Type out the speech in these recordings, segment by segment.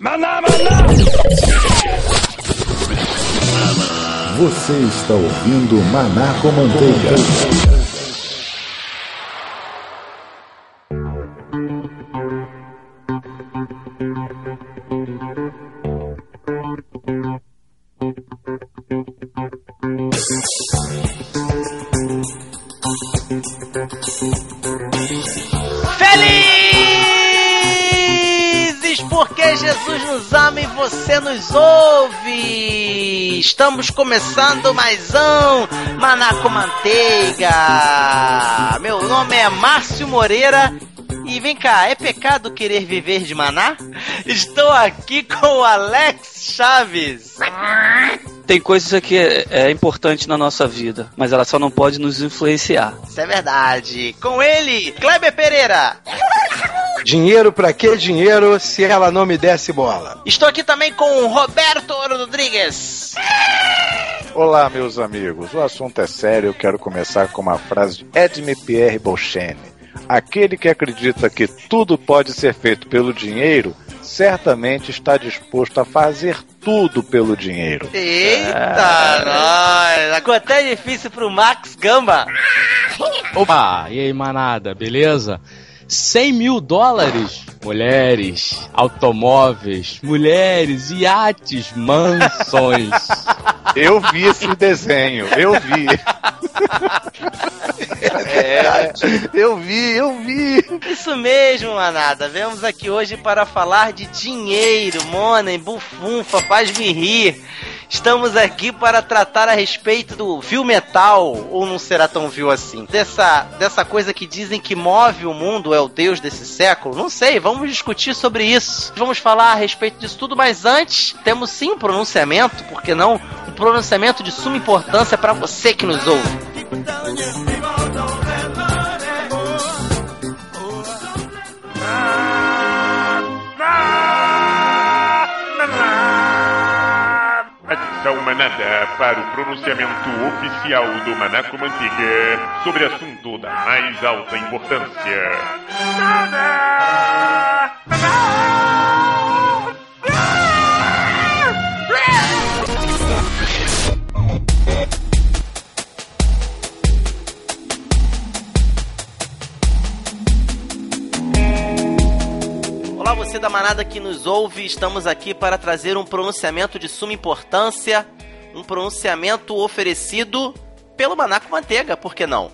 Maná, maná! Você está ouvindo Maná com Manteiga. Estamos começando mais um Maná com Manteiga! Meu nome é Márcio Moreira e vem cá, é pecado querer viver de maná? Estou aqui com o Alex Chaves. Tem coisas que é, é importante na nossa vida, mas ela só não pode nos influenciar. Isso é verdade. Com ele, Kleber Pereira. Dinheiro pra que dinheiro se ela não me desse bola? Estou aqui também com o Roberto Rodrigues. Olá, meus amigos. O assunto é sério. Eu quero começar com uma frase de Edme Pierre Beauchesne. Aquele que acredita que tudo pode ser feito pelo dinheiro, certamente está disposto a fazer tudo pelo dinheiro. Eita, nós! Ficou até difícil pro Max Gamba. Opa, e aí, manada, beleza? 100 mil dólares? Mulheres, automóveis, mulheres, iates, mansões. Eu vi esse desenho, eu vi. É, eu vi, eu vi. Isso mesmo, manada. Vemos aqui hoje para falar de dinheiro, money, bufunfa, faz-me rir. Estamos aqui para tratar a respeito do vil metal, ou não será tão vil assim? Dessa, dessa coisa que dizem que move o mundo, é o deus desse século? Não sei, vamos discutir sobre isso. Vamos falar a respeito disso tudo, mas antes temos sim um pronunciamento, porque não? Um pronunciamento de suma importância para você que nos ouve. Atenção manada para o pronunciamento oficial do Manaco Manteiga sobre assunto da mais alta importância. Olá, manada que nos ouve, estamos aqui para trazer um pronunciamento de suma importância, um pronunciamento oferecido pelo Manaco Manteiga, por que não?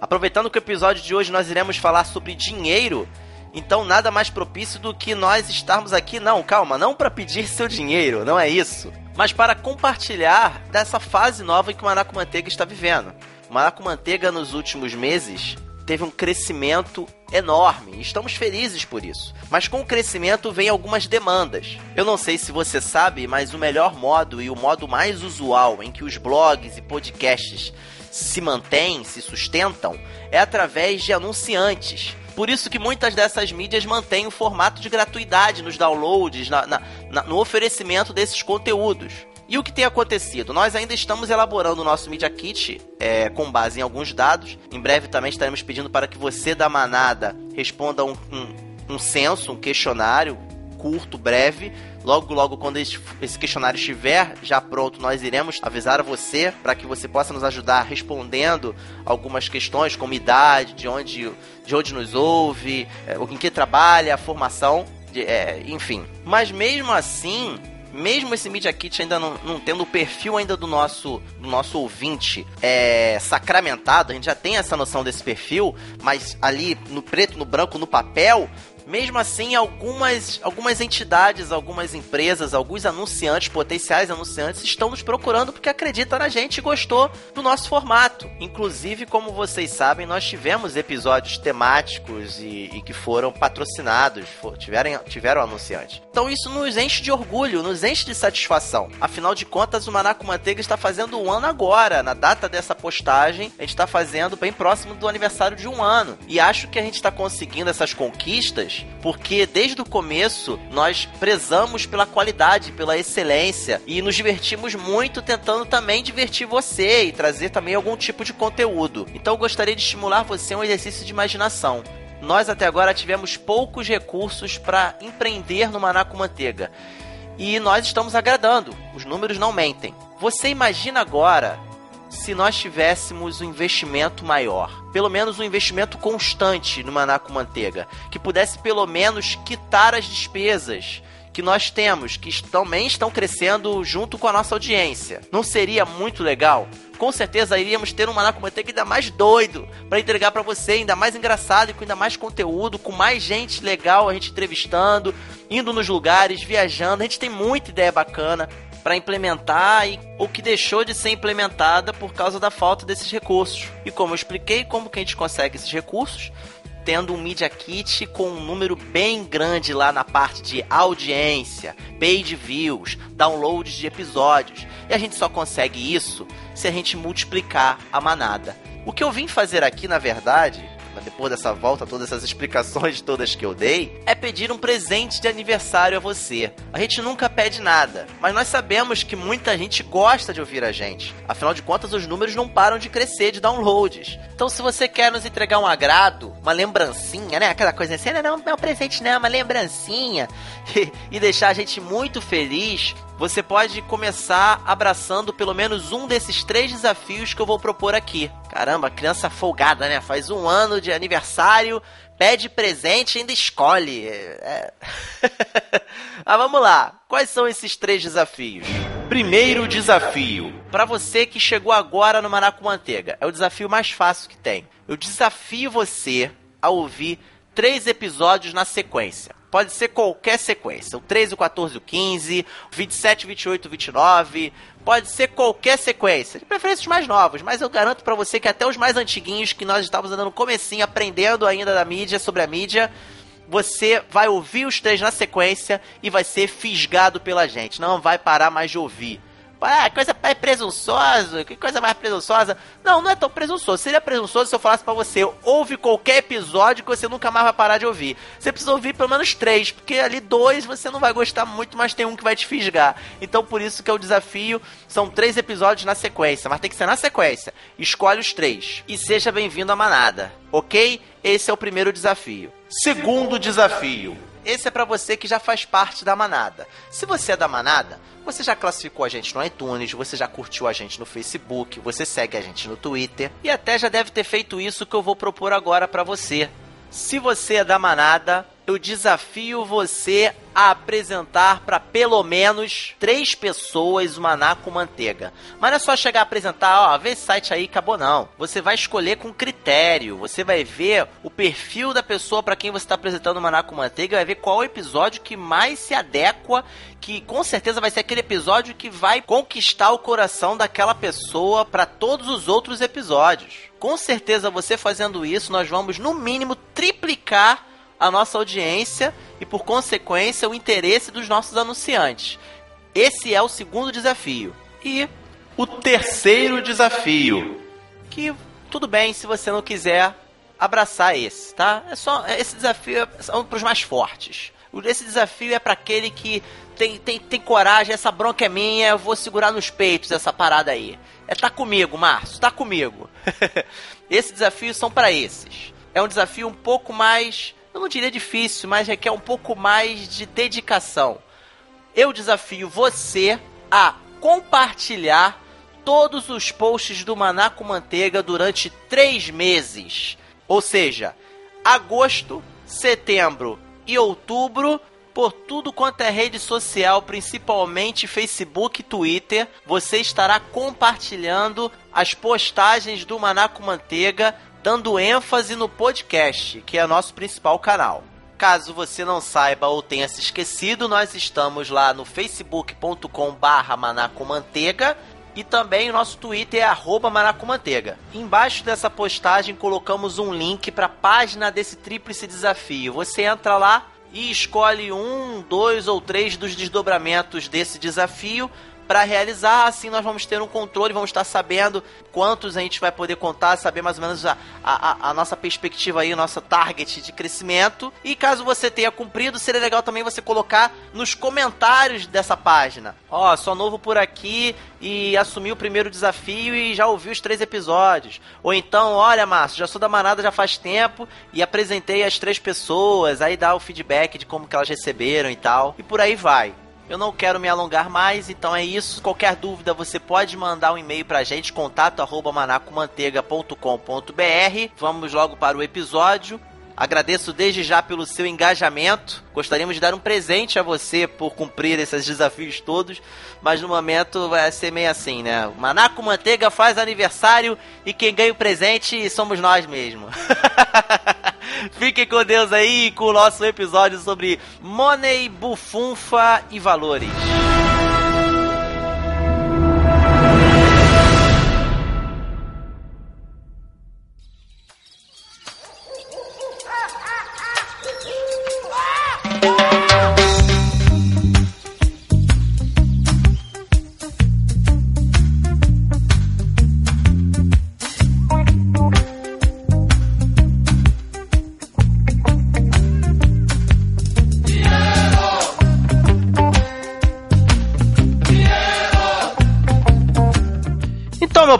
Aproveitando que o episódio de hoje nós iremos falar sobre dinheiro, então nada mais propício do que nós estarmos aqui, não, calma, não para pedir seu dinheiro, não é isso, mas para compartilhar dessa fase nova que o Manaco Manteiga está vivendo. O Manaco Manteiga nos últimos meses teve um crescimento enorme. Estamos felizes por isso. Mas com o crescimento vem algumas demandas. Eu não sei se você sabe, mas o melhor modo e o modo mais usual em que os blogs e podcasts se mantêm, se sustentam, é através de anunciantes. Por isso que muitas dessas mídias mantêm o formato de gratuidade nos downloads, na- na- na- no oferecimento desses conteúdos. E o que tem acontecido? Nós ainda estamos elaborando o nosso Media Kit é, com base em alguns dados. Em breve também estaremos pedindo para que você da manada responda um, um, um censo, um questionário curto, breve. Logo, logo, quando esse, questionário estiver já pronto, nós iremos avisar você para que você possa nos ajudar respondendo algumas questões, como idade, de onde, de onde nos ouve, é, em que trabalha, formação, de- é, enfim. Mas mesmo assim, mesmo esse Media Kit ainda não, não tendo o perfil ainda do nosso, do nosso ouvinte é, sacramentado, a gente já tem essa noção desse perfil, mas ali no preto, no branco, no papel, mesmo assim, algumas, algumas entidades, algumas empresas, alguns anunciantes, potenciais anunciantes, estão nos procurando porque acreditam na gente e gostou do nosso formato. Inclusive, como vocês sabem, nós tivemos episódios temáticos e, e que foram patrocinados, for- tiveram, tiveram anunciantes. Então isso nos enche de orgulho, nos enche de satisfação. Afinal de contas, o Manaco Manteiga está fazendo um ano agora. Na data dessa postagem, a gente está fazendo bem próximo do aniversário de um ano. E acho que a gente está conseguindo essas conquistas porque desde o começo nós prezamos pela qualidade, pela excelência e nos divertimos muito tentando também divertir você e trazer também algum tipo de conteúdo. Então eu gostaria de estimular você a um exercício de imaginação. nós até agora tivemos poucos recursos para empreender no Maná com Manteiga. E nós estamos agradando, os números não mentem. Você imagina agora se nós tivéssemos um investimento maior, pelo menos um investimento constante no Maná com Manteiga, que pudesse pelo menos quitar as despesas que nós temos, que também estão crescendo junto com a nossa audiência. Não seria muito legal? Com certeza iríamos ter um Maná com Manteiga ainda mais doido para entregar para você, ainda mais engraçado e com ainda mais conteúdo, com mais gente legal a gente entrevistando, indo nos lugares, viajando. A gente tem muita ideia bacana para implementar e o que deixou de ser implementada por causa da falta desses recursos. E como eu expliquei, como que a gente consegue esses recursos? Tendo um Media Kit com um número bem grande lá na parte de audiência, page views, downloads de episódios. E a gente só consegue isso se a gente multiplicar a manada. O que eu vim fazer aqui, na verdade, depois dessa volta, todas essas explicações todas que eu dei, é pedir um presente de aniversário a você. A gente nunca pede nada, mas nós sabemos que muita gente gosta de ouvir a gente. Afinal de contas, os números não param de crescer de downloads. Então, se você quer nos entregar um agrado, uma lembrancinha, né? Aquela coisa assim, não, é um presente, não, é uma lembrancinha, e deixar a gente muito feliz, você pode começar abraçando pelo menos um desses três desafios que eu vou propor aqui. Caramba, criança folgada, né? Faz um ano de aniversário, pede presente e ainda escolhe. É... ah, vamos lá. Quais são esses três desafios? Primeiro desafio. Para você que chegou agora no Maracu Manteiga, é o desafio mais fácil que tem. Eu desafio você a ouvir três episódios na sequência. Pode ser qualquer sequência. O 13, o 14, o 15, o 27, 28, 29. Pode ser qualquer sequência. De preferência os mais novos. Mas eu garanto para você que até os mais antiguinhos, que nós estávamos andando no comecinho, aprendendo ainda da mídia, sobre a mídia, você vai ouvir os três na sequência e vai ser fisgado pela gente. Não vai parar mais de ouvir. Ah, coisa mais presunçosa, que coisa mais presunçosa. Não, não é tão presunçoso. Seria presunçoso se eu falasse para você, ouve qualquer episódio que você nunca mais vai parar de ouvir. Você precisa ouvir pelo menos três, porque ali dois você não vai gostar muito, mas tem um que vai te fisgar. Então por isso que é o desafio. São três episódios na sequência, mas tem que ser na sequência. Escolhe os três. E seja bem-vindo à manada, ok? Esse é o primeiro desafio. Segundo desafio. Esse é para você que já faz parte da manada. Se você é da manada, você já classificou a gente no iTunes, você já curtiu a gente no Facebook, você segue a gente no Twitter e até já deve ter feito isso que eu vou propor agora para você. Se você é da manada, eu desafio você a apresentar para pelo menos três pessoas o maná com manteiga. Mas não é só chegar a apresentar, ó, vê esse site aí, acabou não. Você vai escolher com critério. Você vai ver o perfil da pessoa para quem você está apresentando o maná com manteiga, vai ver qual o episódio que mais se adequa, que com certeza vai ser aquele episódio que vai conquistar o coração daquela pessoa para todos os outros episódios. Com certeza você fazendo isso, nós vamos no mínimo triplicar a nossa audiência e, por consequência, o interesse dos nossos anunciantes. Esse é o segundo desafio. E o terceiro desafio, que tudo bem se você não quiser abraçar esse, tá? É só esse desafio é para os mais fortes. Esse desafio é para aquele que tem, tem, tem coragem, essa bronca é minha, eu vou segurar nos peitos essa parada aí. É tá comigo, Márcio, tá comigo. Esses desafios são para esses. É um desafio um pouco mais eu não diria difícil, mas requer um pouco mais de dedicação. Eu desafio você a compartilhar todos os posts do Maná com Manteiga durante três meses. Ou seja, agosto, setembro e outubro, por tudo quanto é rede social, principalmente Facebook e Twitter, você estará compartilhando as postagens do Maná com Manteiga dando ênfase no podcast, que é nosso principal canal. Caso você não saiba ou tenha se esquecido, nós estamos lá no facebook.com barra manacomanteiga e também nosso Twitter é arroba manacomanteiga. Embaixo dessa postagem colocamos um link para a página desse tríplice desafio. Você entra lá e escolhe um, dois ou três dos desdobramentos desse desafio para realizar. Assim nós vamos ter um controle, vamos estar sabendo quantos a gente vai poder contar, saber mais ou menos a, a, a nossa perspectiva aí, nossa target de crescimento. E caso você tenha cumprido, seria legal também você colocar nos comentários dessa página. Ó, oh, sou novo por aqui e assumi o primeiro desafio e já ouvi os três episódios. Ou então, olha, Márcio, já sou da manada já faz tempo e apresentei as três pessoas, aí dá o feedback de como que elas receberam e tal. E por aí vai. Eu não quero me alongar mais, então é isso. Qualquer dúvida você pode mandar um e-mail pra gente, contato arroba manacomanteiga.com.br. Vamos logo para o episódio. Agradeço desde já pelo seu engajamento. Gostaríamos de dar um presente a você por cumprir esses desafios todos, mas no momento vai ser meio assim, né? O Manaco Manteiga faz aniversário e quem ganha o presente somos nós mesmo. Fiquem com Deus aí com o nosso episódio sobre Money, Bufunfa e Valores.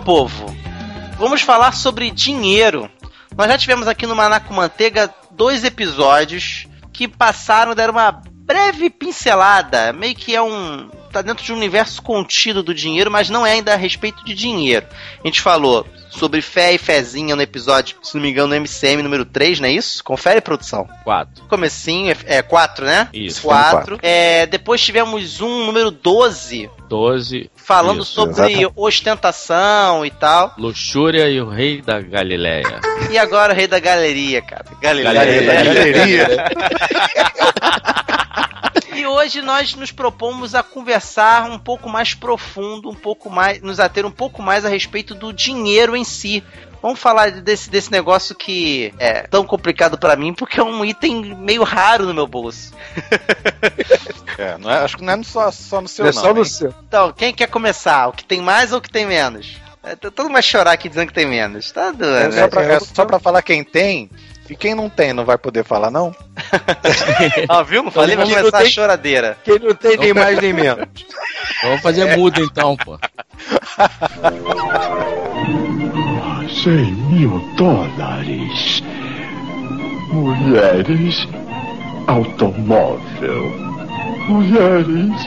Povo, vamos falar sobre dinheiro. Nós já tivemos aqui no Manaco Manteiga dois episódios que passaram, deram uma breve pincelada, meio que é um. tá dentro de um universo contido do dinheiro, mas não é ainda a respeito de dinheiro. A gente falou sobre fé e fezinha no episódio, se não me engano, no MCM número 3, não é isso? Confere, produção. 4. Comecinho, é 4, né? Isso. 4. É, depois tivemos um número 12, 12. falando Isso, sobre exatamente. ostentação e tal. Luxúria e o rei da Galileia. E agora o rei da galeria, cara. Galileia. Galeria. Galeria. E hoje nós nos propomos a conversar um pouco mais profundo, um pouco mais, nos ater um pouco mais a respeito do dinheiro em si. Vamos falar desse, desse negócio que é tão complicado pra mim, porque é um item meio raro no meu bolso. É, não é- acho que não é só, só no seu, é não. só no hein? seu. Então, quem quer começar? O que tem mais ou o que tem menos? É, todo mundo vai chorar aqui dizendo que tem menos. Tá É doendo. só, né? pra, é só pra falar quem tem. E quem não tem, não vai poder falar, não? Ó, viu? Não falei? Vai Quem não começar a tem- choradeira. Quem não tem nem mais nem menos. Vamos fazer mudo então, pô. Cem mil dólares. Mulheres, automóvel. Mulheres,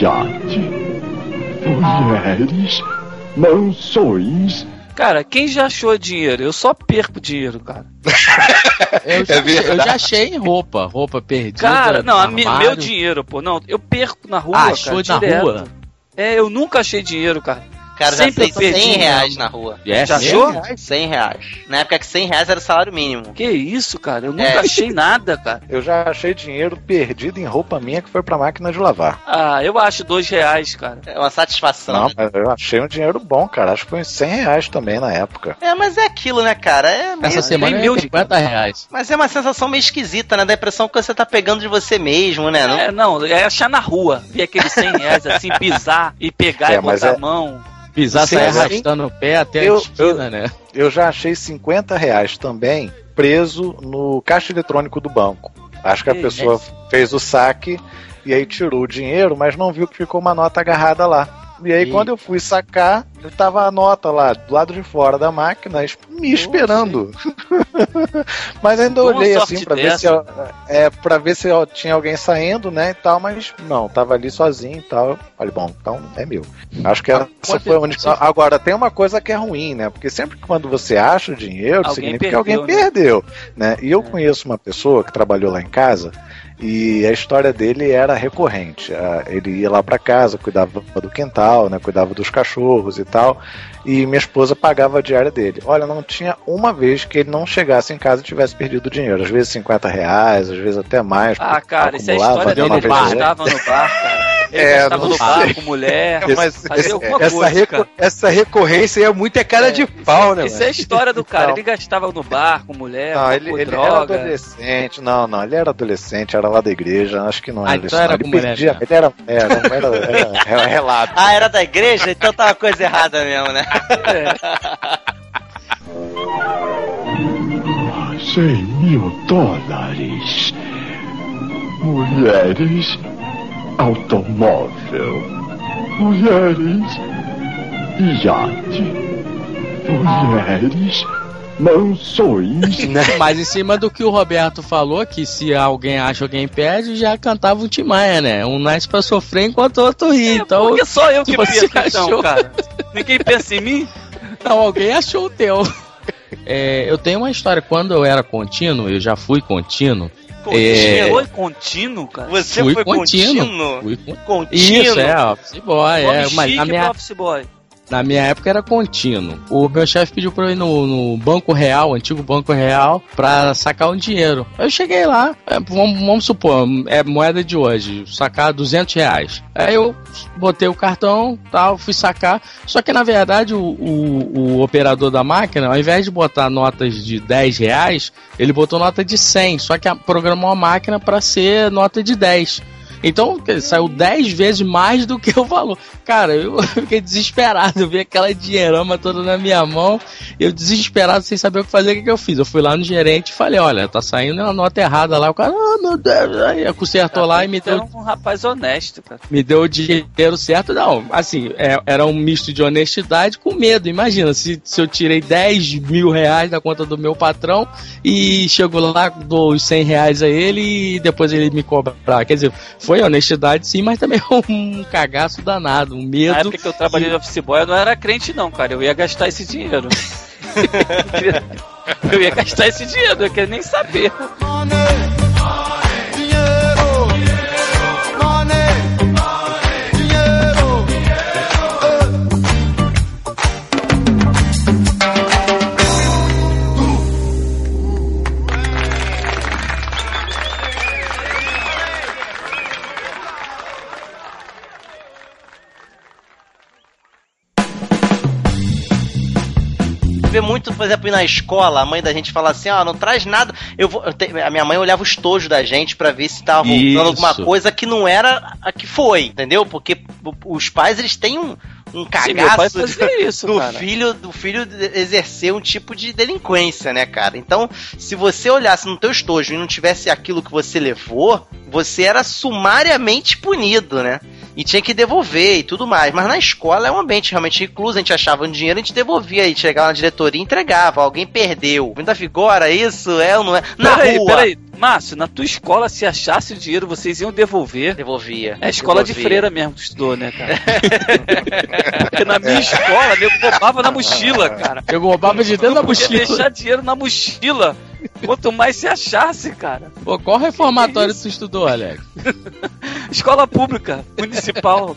iate. Mulheres, mansões. Cara, quem já achou dinheiro? Eu só perco dinheiro, cara. Eu já, eu já achei em roupa, roupa perdida. Cara, não, meu dinheiro, pô. Não, eu perco na rua, Ah, cara. achou na direto. rua? É, eu nunca achei dinheiro, cara. Cara, já perdi 100 reais na rua. É, Já achou? 100 reais. Na época que 100 reais era o salário mínimo. Que isso, cara? Eu nunca É. achei nada, cara. Eu já achei dinheiro perdido em roupa minha que foi pra máquina de lavar. Ah, eu acho dois reais, cara. É uma satisfação. Não, mas eu achei um dinheiro bom, cara. Acho que foi uns 100 reais também na época. É, mas é aquilo, né, cara? É meio... Essa semana mil é de 50 reais. Mas é uma sensação meio esquisita, né? Da impressão que você tá pegando de você mesmo, né? Não... É, não, é achar na rua. Ver aqueles 100 reais assim, pisar e pegar É, e botar é- a mão. Pisar, sair sim. arrastando o pé até Eu- a esquina, né? Eu já achei 50 reais também preso no caixa eletrônico do banco. Acho que a pessoa fez o saque e aí tirou o dinheiro, mas não viu que ficou uma nota agarrada lá. E aí, quando eu fui sacar, tava a nota lá, do lado de fora da máquina, me esperando. mas ainda Boa olhei assim pra ver se é para ver se tinha alguém saindo, né, e tal, mas não, tava ali sozinho e tal. Falei, bom, então é meu. Acho que essa pode- foi a única. Agora tem uma coisa que é ruim, né? Porque sempre que quando você acha o dinheiro, Alguém significa que perdeu, alguém né? perdeu, né? E eu conheço uma pessoa que trabalhou lá em casa e a história dele era recorrente. Ah, Ele ia lá para casa, cuidava do quintal, né? Cuidava dos cachorros e tal. E minha esposa pagava a diária dele. Olha, não tinha uma vez que ele não chegasse em casa e tivesse perdido dinheiro. Às vezes 50 reais, às vezes até mais. Ah, cara, isso é a história dele. Ele outra. estava no bar, cara. Ele É, gastava não no sei. bar com mulher, Mas- fazia alguma Essa, coisa, cara. essa recorrência é muito é cara de pau, né? Isso é a história do cara. Então. Ele gastava no bar com mulher, Não, com ele, ele era droga. adolescente. Não, não, ele era adolescente, era lá da igreja. Acho que não Ah, era então isso. era não. Ele com mulher pedia, ele era, era, era, era, era relato. Ah, era da igreja? Então tá uma coisa errada mesmo, né? Cem mil dólares. Mulheres. Automóvel. Mulheres. Iate. Mulheres. Mansões. Mas em cima do que o Roberto falou, que se alguém acha, alguém perde, já cantava um Timaya, né? Um nasce pra sofrer enquanto o outro ri. Então, Porque só eu que você penso então, achou- cara. Ninguém pensa em mim? não, alguém achou o teu. É, eu tenho uma história. Quando eu era contínuo, eu já fui contínuo. É. Foi contínuo, cara. Você fui foi contínuo. contínuo? Fui con- Contínuo? Isso, é, office boy. Nome É, mas chique na minha, office boy. Na minha época era contínuo. O meu chefe pediu pra eu ir no, no Banco Real, antigo Banco Real, pra sacar um dinheiro. Eu cheguei lá, é, vamos, vamos supor, é moeda de hoje, sacar 200 reais. Aí eu botei o cartão, tal, fui sacar. Só que na verdade o, o, o operador da máquina, ao invés de botar notas de 10 reais, ele botou nota de 100. Só que programou a máquina pra ser nota de 10. Então, saiu 10 vezes mais do que o valor. Cara, eu fiquei desesperado. Eu vi aquela dinheirama toda na minha mão. Eu desesperado, sem saber o que fazer. O que, que eu fiz? Eu fui lá no gerente e falei: Olha, tá saindo a nota errada lá. O cara, ah, meu Deus. Aí consertou lá e me deu, um rapaz honesto, cara. me deu o dinheiro certo. Não, assim, é- era um misto de honestidade com medo. Imagina, se, se eu tirei 10 mil reais da conta do meu patrão e chego lá, dou os 100 reais a ele e depois ele me cobrar. Quer dizer, foi honestidade sim, mas também um cagaço danado, um Na medo. época que eu trabalhei de office boy, eu não era crente, não, cara. Eu ia gastar esse dinheiro. eu ia gastar esse dinheiro, eu queria nem saber. Vê muito, por exemplo, ir na escola, a mãe da gente fala assim, ó, não traz nada. Eu vou, eu te- a minha mãe olhava o estojo da gente pra ver se tava voltando Isso. alguma coisa que não era a que foi, entendeu? Porque os pais, eles têm um, um Sim, cagaço fazia isso, do cara. filho do filho exercer um tipo de delinquência, né, cara? Então, se você olhasse no teu estojo e não tivesse aquilo que você levou, você era sumariamente punido, né? E tinha que devolver e tudo mais. Mas na escola é um ambiente realmente recluso, a gente achava um dinheiro, a gente devolvia, a gente chegava na diretoria e entregava. Alguém perdeu. Ainda figura isso? É ou não é? Na peraí, rua. peraí. Márcio, na tua escola, se achasse o dinheiro, vocês iam devolver. Devolvia. É a escola de Devolvia. freira mesmo que tu estudou, né, cara? Porque na minha escola, nego roubava na mochila, cara. Eu roubava de dentro da mochila. deixar dinheiro na mochila. Quanto mais se achasse, cara. Pô, qual reformatório Que tu estudou, Alex? Escola pública, municipal.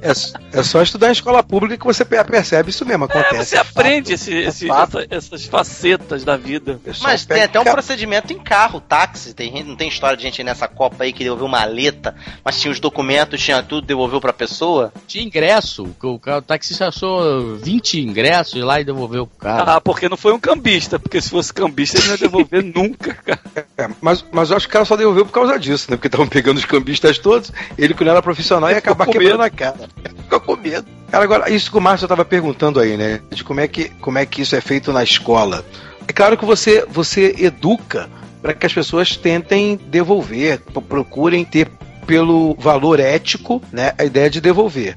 É, é só estudar em escola pública que você pe- percebe isso mesmo, É, acontece. você aprende esse, esse- fato. essa- essas facetas da vida. Pessoal Mas tem até um procedimento em carro, táxi. Tem, não tem história de gente aí nessa Copa aí que devolveu maleta, mas tinha os documentos, tinha tudo, devolveu pra pessoa. Tinha ingresso. O, o taxista achou 20 ingressos lá e devolveu pro cara. Ah, porque não foi um cambista, porque se fosse cambista ele não ia devolver nunca, cara. É, mas, mas eu acho que o cara só devolveu por causa disso, né? Porque estavam pegando os cambistas todos, ele que não era profissional ia acabar quebrando a cara. Ficou com medo. Cara, agora, isso que o Márcio estava perguntando aí, né? De como é, que, como é que isso é feito na escola. É claro que você, você educa para que as pessoas tentem devolver, procurem ter pelo valor ético, né, a ideia de devolver.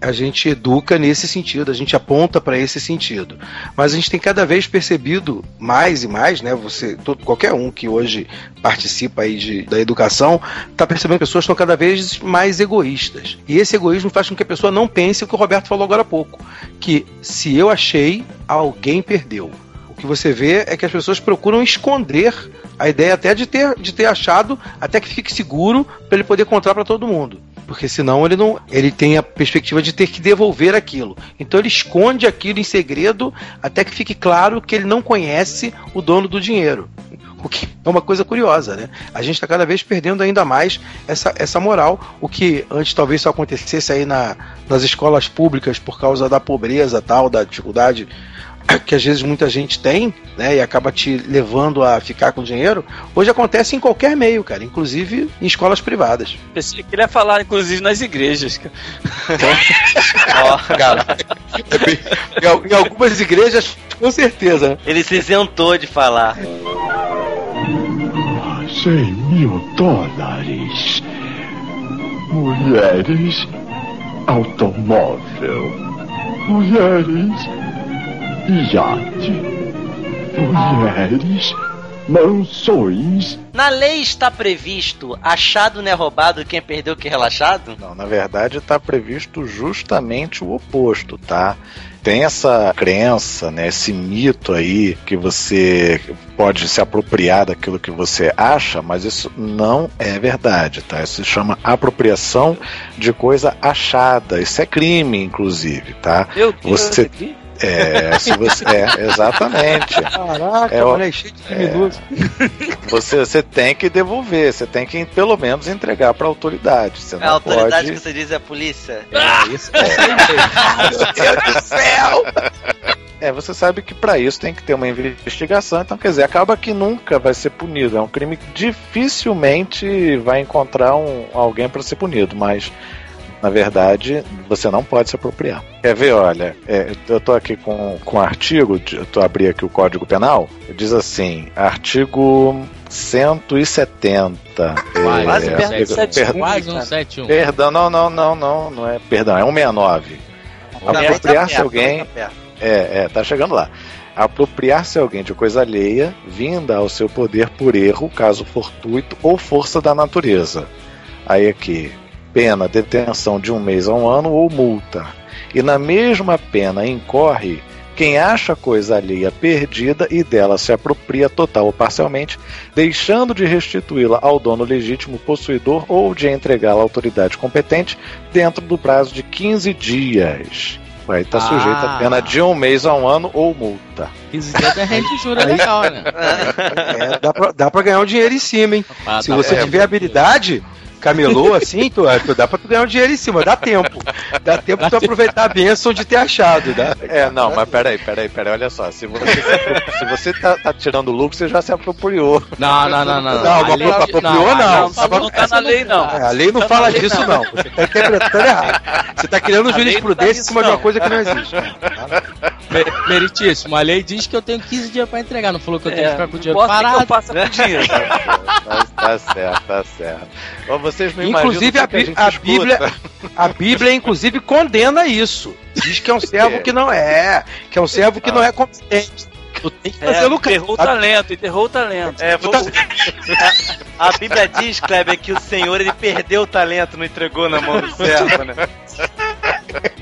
A gente educa nesse sentido, a gente aponta para esse sentido. Mas a gente tem cada vez percebido mais e mais, né? Você, todo, qualquer um que hoje participa aí de, da educação, está percebendo que as pessoas estão cada vez mais egoístas. E esse egoísmo faz com que a pessoa não pense o que o Roberto falou agora há pouco, que se eu achei, alguém perdeu. O que você vê é que as pessoas procuram esconder a ideia até de ter, de ter achado, até que fique seguro para ele poder contar para todo mundo. Porque senão ele não, ele tem a perspectiva de ter que devolver aquilo. Então ele esconde aquilo em segredo até que fique claro que ele não conhece o dono do dinheiro. O que é uma coisa curiosa, né? A gente está cada vez perdendo ainda mais essa, essa moral, o que antes talvez só acontecesse aí na, nas escolas públicas por causa da pobreza tal, da dificuldade que às vezes muita gente tem, né, e acaba te levando a ficar com dinheiro, hoje acontece em qualquer meio, cara, inclusive em escolas privadas. Pensei que ele ia falar, inclusive, nas igrejas, cara. Ó, cara, em al- em algumas igrejas, com certeza, né? Ele se isentou de falar. Cem mil dólares. Mulheres. Automóvel. Mulheres. Iate. Mulheres. Mansões. Na lei está previsto achado não é roubado, quem perdeu que é relaxado? Não, na verdade está previsto justamente o oposto, tá? Tem essa crença, né, esse mito aí que você pode se apropriar daquilo que você acha, mas isso não é verdade, tá? Isso se chama apropriação de coisa achada. Isso é crime, inclusive, tá? Meu Deus, Você- aqui. É, se você, é exatamente. Caraca, É, mano, é cheio de criminoso. Você, você tem que devolver, você tem que pelo menos entregar para a autoridade. Você não a autoridade pode. que você diz é a polícia? É, isso é. Meu Deus do céu! É, você sabe que para isso tem que ter uma investigação, então quer dizer, acaba que nunca vai ser punido. É um crime que dificilmente vai encontrar um, alguém para ser punido, mas na verdade você não pode se apropriar. Quer ver? Olha, é, eu tô aqui com, com um artigo, de- eu tô abri aqui o Código Penal, diz assim, artigo 170. Quase, é, quase um perto de per- 71. Quase um cara. 71. Perdão, não, não, não, não, não é. Perdão, é 169. Apropriar-se Tá alguém. perto, tá perto. É, é, tá chegando lá. Apropriar-se alguém de coisa alheia, vinda ao seu poder por erro, caso fortuito ou força da natureza. Aí aqui, pena, detenção de um mês a um ano ou multa. E na mesma pena incorre quem acha coisa alheia perdida e dela se apropria total ou parcialmente, deixando de restituí-la ao dono legítimo possuidor ou de entregá-la à autoridade competente dentro do prazo de 15 dias. Aí está Ah. sujeito a pena de um mês a um ano ou multa. 15 dias é rende jura legal, né? É, dá, pra, dá pra ganhar um dinheiro em cima, hein? Ah, Se tá você tiver habilidade, camelô assim, tu, tu dá pra tu ganhar um dinheiro em cima, dá tempo. Dá tempo de tu aproveitar a bênção de ter achado, dá. É, não, mas peraí, peraí, peraí, olha só. Se você, se você tá, tá tirando lucro, você já se apropriou. Não, não, não, não. Não, mas lei- apropriou, não. lei Não, falou não tá na lei, não. É, a lei não Tá fala lei, disso, não. não. Você tá interpretando errado. Você tá criando A não jurisprudência tá em cima nisso, de uma não. coisa que não existe. Me- Meritíssimo, a lei diz que eu tenho 15 dias pra entregar, não falou que eu tenho que É, ficar com o dinheiro importa o que parado. eu faça com o dinheiro. Tá, tá certo, tá certo. Mas vocês não Inclusive, imaginam a, que a, Bí- a escuta. Bíblia, a Bíblia, inclusive, condena isso. Diz que é um servo que não é, que é um servo que não é competente. Tu tem que fazer É, lucrar. enterrou o talento, enterrou o talento. É, vamos... a, a Bíblia diz, Kleber, que o Senhor ele perdeu o talento, não entregou na mão do servo, né?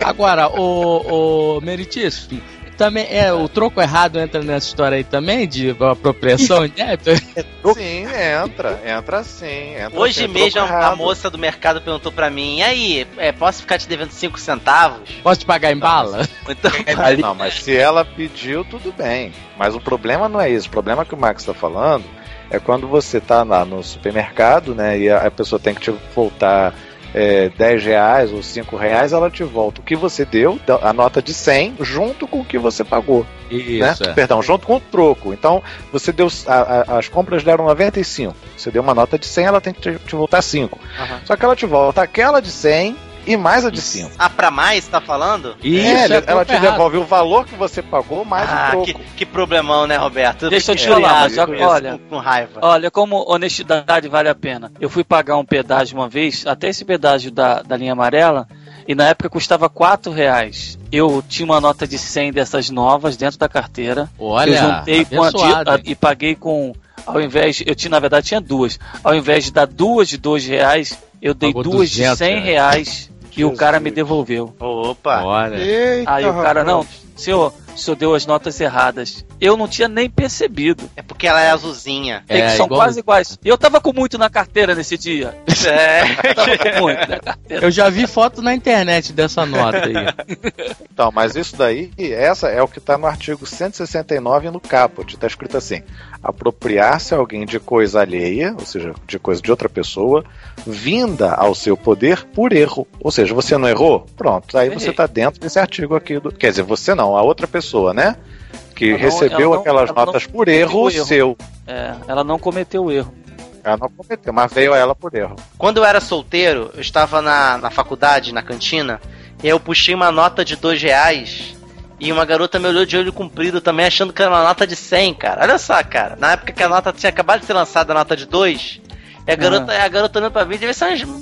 Agora, o, o Meritíssimo, também é o troco errado entra nessa história aí também de apropriação de débito? Sim, entra, entra sim. Entra Hoje sim, mesmo a moça do mercado perguntou pra mim, e aí, é, posso ficar te devendo 5 centavos? Posso te pagar em bala? Então, Não, mas se ela pediu, tudo bem. Mas o problema não é isso. O problema que o Max está falando é quando você tá lá no supermercado, né? E a pessoa tem que te voltar é, 10 reais ou 5 reais, ela te volta o que você deu, a nota de 100, junto com o que você pagou. né? Isso, é. Perdão, junto com o troco. Então, você deu. a- a- as compras deram 95. Você deu uma nota de 100, ela tem que te, te voltar 5. Aham. Só que ela te volta aquela de 100 e mais a de 5. ah, pra mais, tá falando? Isso, É, é ela te errado. devolve o valor que você pagou mais o Ah, troco. que, que problemão, né, Roberto? Eu Deixa eu te falar, com olha- com, com raiva. Olha, como honestidade vale a pena. Eu fui pagar um pedágio uma vez, até esse pedágio da, da linha amarela, e na época custava 4 reais. Eu tinha uma nota de 100 dessas novas dentro da carteira. Olha, eu juntei com a, de- e paguei com. Ao invés, eu tinha, na verdade, tinha duas. Ao invés de dar duas de 2 reais, eu dei Pagou duas de 200 100 reais e o cara me devolveu. Opa! Olha. Eita, Aí o cara, rapaz. não, senhor, senhor deu as notas erradas. Eu não tinha nem percebido. É porque ela é azulzinha. Tem É, que são igual- quase iguais. E eu tava com muito na carteira nesse dia. É. Eu tava com muito na carteira. Eu já vi foto na internet dessa nota aí. Então, mas isso daí, essa é o que está no artigo 169 no caput. Está escrito assim: apropriar-se alguém de coisa alheia, ou seja, de coisa de outra pessoa, vinda ao seu poder por erro. Ou seja, você não errou? Pronto, aí você está dentro desse artigo aqui. Do... Quer dizer, você não, a outra pessoa, né? Que não- recebeu ela não- aquelas ela não notas por erro erro. seu. É, ela não cometeu o erro. Ela não cometeu, mas veio a ela por erro. Quando eu era solteiro, eu estava na, na faculdade, na cantina, e aí eu puxei uma nota de dois reais e uma garota me olhou de olho comprido também, achando que era uma nota de 100, cara. Olha só, cara. Na época que a nota tinha acabado de ser lançada, a nota de dois, e a garota, a garota olhando pra mim, devia ser uma...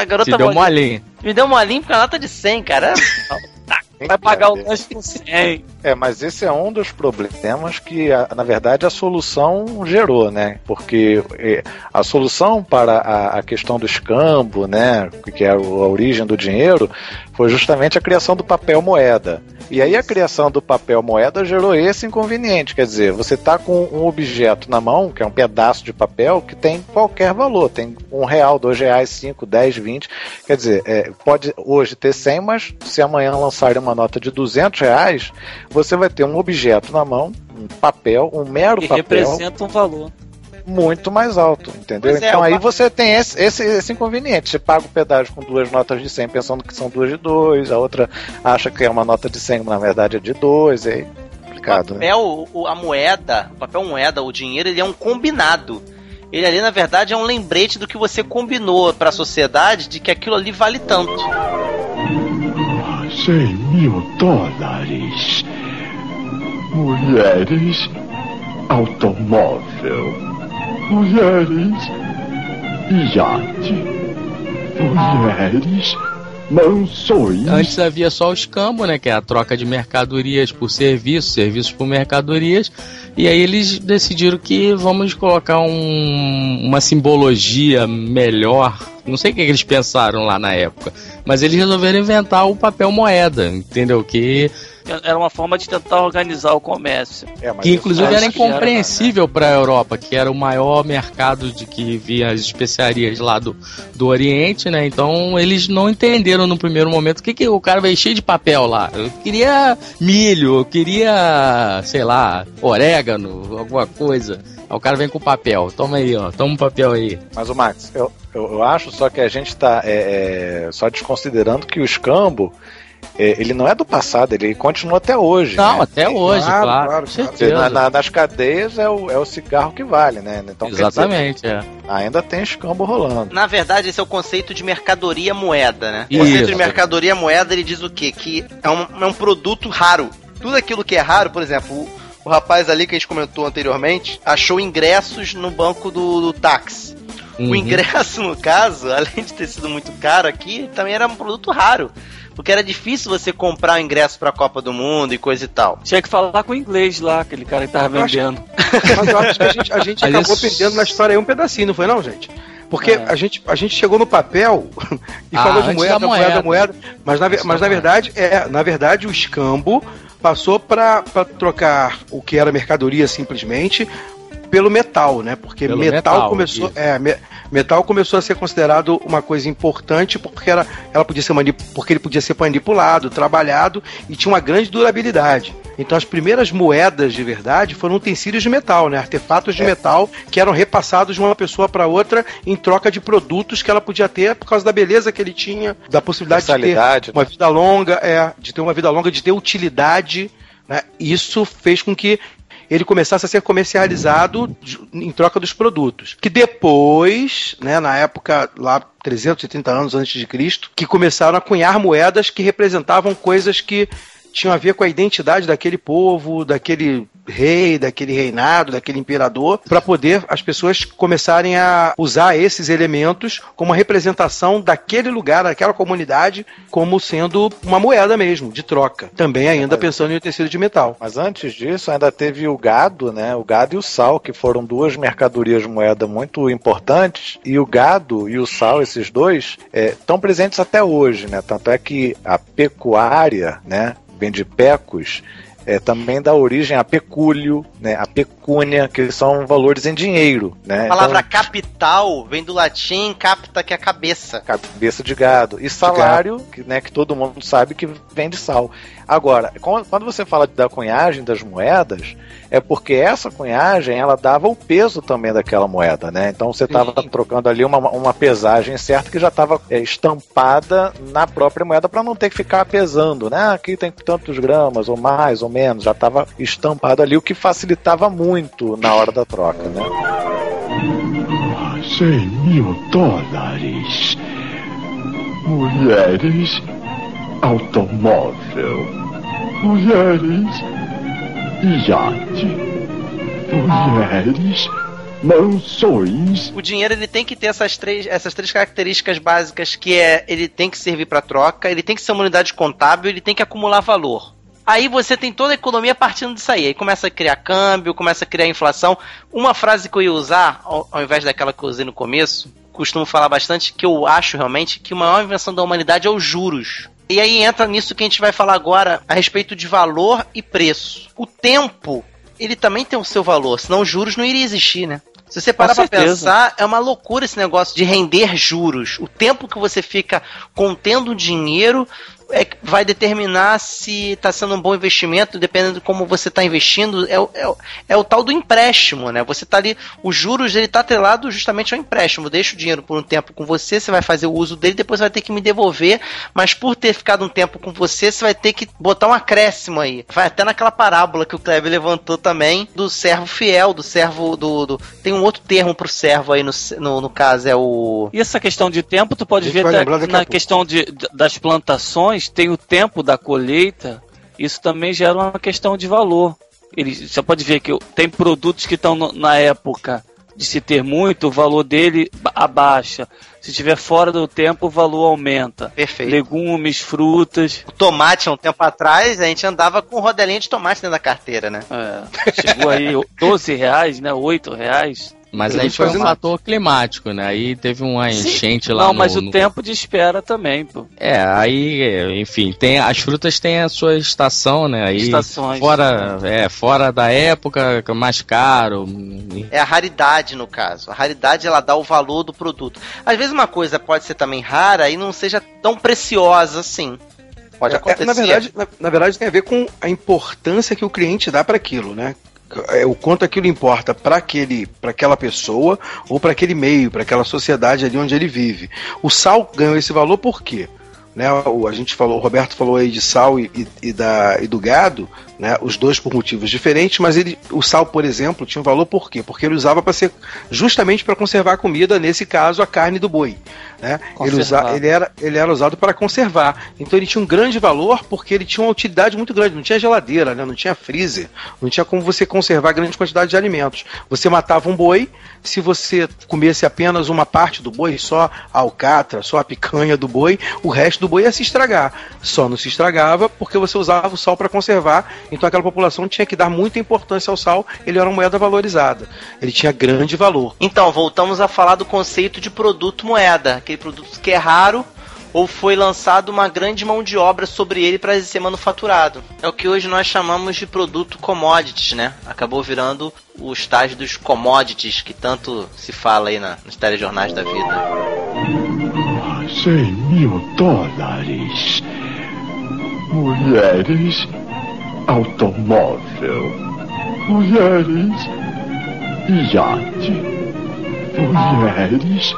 A garota Te deu molinha. molinho. me deu molinho com a nota de 100, cara. Vai pagar o lanche com 100. É, mas esse é um dos problemas que, na verdade, a solução gerou, né? Porque eh, a solução para a, questão do escambo, né, que é a origem do dinheiro, foi justamente a criação do papel moeda. E aí a criação do papel moeda gerou esse inconveniente, quer dizer, você está com um objeto na mão, que é um pedaço de papel, que tem qualquer valor, tem um real, dois reais, cinco, dez, vinte, quer dizer, é, pode hoje ter 100, mas se amanhã lançarem uma nota de 200 reais, você vai ter um objeto na mão, um papel, um mero Que papel, representa um valor. Muito mais alto, entendeu? Pois é, então o aí pa- você tem esse, esse, esse inconveniente. Você paga o pedágio com duas notas de 100 pensando que são duas de dois, a outra acha que é uma nota de 100, na verdade é de dois, é complicado, né? papel, o- a moeda, o papel moeda, o dinheiro, ele é um combinado. Ele ali, na verdade, é um lembrete do que você combinou para a sociedade de que aquilo ali vale tanto. Cem mil dólares. Mulheres. Automóvel. Mulheres. Iate. Mulheres. Mansões. Antes havia só o escambo, né? Que é a troca de mercadorias por serviços, serviços por mercadorias. E aí eles decidiram que vamos colocar um- uma simbologia melhor. Não sei o que eles pensaram lá na época. Mas eles resolveram inventar o papel moeda, entendeu? Que, Era uma forma de tentar organizar o comércio. É, mas que inclusive é, era incompreensível para a Europa, que era o maior mercado de que via as especiarias lá do, do Oriente, né? Então eles não entenderam no primeiro momento o que, que o cara veio cheio de papel lá. Eu queria milho, eu queria, sei lá, orégano, alguma coisa. Aí o cara vem com papel. Toma aí, ó. Toma um papel aí. Mas o Max, eu, eu, eu acho só que a gente está só desconsiderando que o escambo é, ele não é do passado, ele continua até hoje. Não, né? até hoje, claro, claro. claro, com claro. Dizer, na- na- nas cadeias é o, é o cigarro que vale, né? Então, quer dizer, Exatamente, é. ainda tem escambo rolando. Na verdade, esse é o conceito de mercadoria moeda, né? O Isso. conceito de mercadoria moeda, ele diz o quê? Que é um, é um produto raro. Tudo aquilo que é raro, por exemplo, o, o rapaz ali que a gente comentou anteriormente, achou ingressos no banco do, do táxi. O Uhum. ingresso, no caso, além de ter sido muito caro aqui, também era um produto raro. Porque era difícil você comprar o ingresso pra Copa do Mundo e coisa e tal. Tinha que falar com o inglês lá, aquele cara que tava acho- vendendo. Mas eu acho que a gente, a gente acabou isso- perdendo na história aí um pedacinho, não foi não, gente? Porque É. a, gente, a gente chegou no papel e Ah, falou de moeda, da moeda, moeda, moeda. mas, na, mas na verdade, é, na verdade o escambo passou para trocar o que era mercadoria simplesmente pelo metal, né? Porque Pelo metal, metal, começou, é, me- metal começou a ser considerado uma coisa importante porque era, ela podia ser porque ele podia ser manipulado, trabalhado e tinha uma grande durabilidade. Então as primeiras moedas de verdade foram utensílios de metal, né? Artefatos de metal que eram repassados de uma pessoa para outra em troca de produtos que ela podia ter por causa da beleza que ele tinha, da possibilidade de ter uma vida longa, é, de ter uma vida longa, de ter utilidade, né? Isso fez com que ele começasse a ser comercializado em troca dos produtos. Que depois, né, na época lá 330 anos antes de Cristo, que começaram a cunhar moedas que representavam coisas que tinham a ver com a identidade daquele povo, daquele rei, daquele reinado, daquele imperador, para poder as pessoas começarem a usar esses elementos como uma representação daquele lugar, daquela comunidade, como sendo uma moeda mesmo, de troca. Também ainda pensando em tecido de metal. Mas antes disso, ainda teve o gado, né? O gado e o sal, que foram duas mercadorias de moeda muito importantes. E o gado e o sal, esses dois, estão presentes até hoje, né? Tanto é que a pecuária, né? Vem de pecos. É, também dá origem a pecúlio, né, a pecúnia, que são valores em dinheiro. Né? A palavra então, capital vem do latim capta, que é cabeça. Cabeça de gado. E salário, que, né, que todo mundo sabe que vem de sal. Agora, quando você fala da cunhagem das moedas, é porque essa cunhagem ela dava o peso também daquela moeda, né? Então você estava trocando ali uma, uma pesagem certa que já estava é, estampada na própria moeda para não ter que ficar pesando, né? Aqui tem tantos gramas, ou mais, ou menos, já estava estampado ali, o que facilitava muito na hora da troca, né? 100 mil dólares. Mulheres, automóvel. Mulheres, iate. Mulheres, mansões. O dinheiro ele tem que ter essas três, essas três características básicas que é ele tem que servir para troca, ele tem que ser uma unidade contábil, ele tem que acumular valor. Aí você tem toda a economia partindo disso aí. Aí começa a criar câmbio, começa a criar inflação. Uma frase que eu ia usar, ao, ao invés daquela que eu usei no começo, costumo falar bastante, que eu acho realmente que a maior invenção da humanidade é os juros. E aí entra nisso que a gente vai falar agora a respeito de valor e preço. O tempo, ele também tem o seu valor, senão os juros não iriam existir, né? Se você parar pra pensar, é uma loucura esse negócio de render juros. O tempo que você fica contendo dinheiro é, vai determinar se está sendo um bom investimento, dependendo de como você está investindo. É, é, é, o tal do empréstimo, né? Você está ali, os juros ele está atrelado justamente ao empréstimo. Deixa o dinheiro por um tempo com você, você vai fazer o uso dele, depois vai ter que me devolver, mas por ter ficado um tempo com você, você vai ter que botar um acréscimo aí. Vai até naquela parábola que o Kleber levantou também do servo fiel, do servo do. do tem um outro termo para o servo aí no, no, no, caso, é o. E essa questão de tempo, tu pode ver na questão de, das plantações tem o tempo da colheita, isso também gera uma questão de valor. Ele, você pode ver que tem produtos que estão na época de se ter muito, o valor dele abaixa. Se estiver fora do tempo, o valor aumenta. Perfeito. Legumes, frutas. O tomate, há um tempo atrás, a gente andava com rodelinha de tomate dentro da carteira, né? É, chegou aí 12 reais, né? 8 reais. Mas aí foi um fator climático, né? Aí teve uma enchente Sim. lá Não, no, mas o no... tempo de espera também, pô. É, aí, enfim, tem as frutas têm a sua estação, né? Aí Estações. fora, é, fora da época, mais caro. É a raridade no caso. A raridade ela dá o valor do produto. Às vezes uma coisa pode ser também rara e não seja tão preciosa assim. Pode acontecer. É, na, verdade, na, na, verdade, tem a ver com a importância que o cliente dá para aquilo, né? É, o quanto aquilo importa para aquele, para aquela pessoa ou para aquele meio, para aquela sociedade ali onde ele vive. O sal ganhou esse valor por quê? Né, a gente falou, o Roberto falou aí de sal e, e, da, e do gado, né, os dois por motivos diferentes, mas ele, o sal, por exemplo, tinha um valor por quê? Porque ele usava para ser justamente para conservar a comida, nesse caso a carne do boi. Né? Ele, usa, ele, era, ele era usado para conservar. Então ele tinha um grande valor porque ele tinha uma utilidade muito grande. Não tinha geladeira, né? não tinha freezer, não tinha como você conservar grande quantidade de alimentos. Você matava um boi, se você comesse apenas uma parte do boi, só a alcatra, só a picanha do boi, o resto do boi ia se estragar. Só não se estragava porque você usava o sal para conservar então aquela população tinha que dar muita importância ao sal, ele era uma moeda valorizada. Ele tinha grande valor. Então, voltamos a falar do conceito de produto moeda, aquele produto que é raro, ou foi lançado uma grande mão de obra sobre ele para ser manufaturado. É o que hoje nós chamamos de produto commodities, né? Acabou virando o estágio dos commodities que tanto se fala aí na, nos telejornais da vida. 100 mil dólares. Mulheres automóvel, mulheres, iate, mulheres,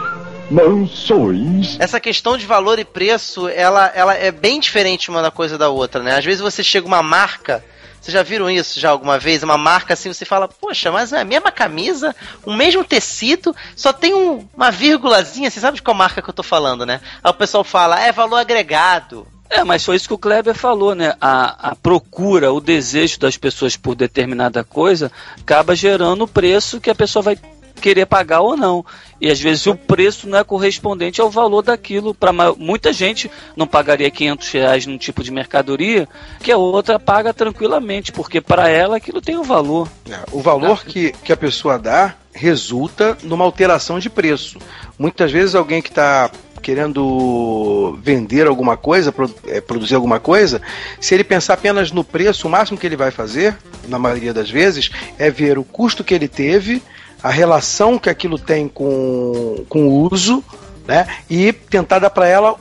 mansões. Essa questão de valor e preço, ela, ela é bem diferente uma da coisa da outra, né? Às vezes você chega uma marca vocês já viram isso já alguma vez? Uma marca assim, você fala, poxa, mas é a mesma camisa, o mesmo tecido, só tem um, uma vírgulazinha, você sabe de qual marca que eu tô falando, né? Aí o pessoal fala, é valor agregado. É, mas foi isso que o Kleber falou, né? A, a procura, o desejo das pessoas por determinada coisa acaba gerando o preço que a pessoa vai querer pagar ou não. E às vezes o preço não é correspondente ao valor daquilo. Para muita gente não pagaria 500 reais num tipo de mercadoria que a outra paga tranquilamente, porque para ela aquilo tem um valor. É, o valor que, que a pessoa dá resulta numa alteração de preço. Muitas vezes alguém que está querendo vender alguma coisa, é, produzir alguma coisa, se ele pensar apenas no preço, o máximo que ele vai fazer, na maioria das vezes, é ver o custo que ele teve, a relação que aquilo tem com, com o uso, né? E tentar dar para ela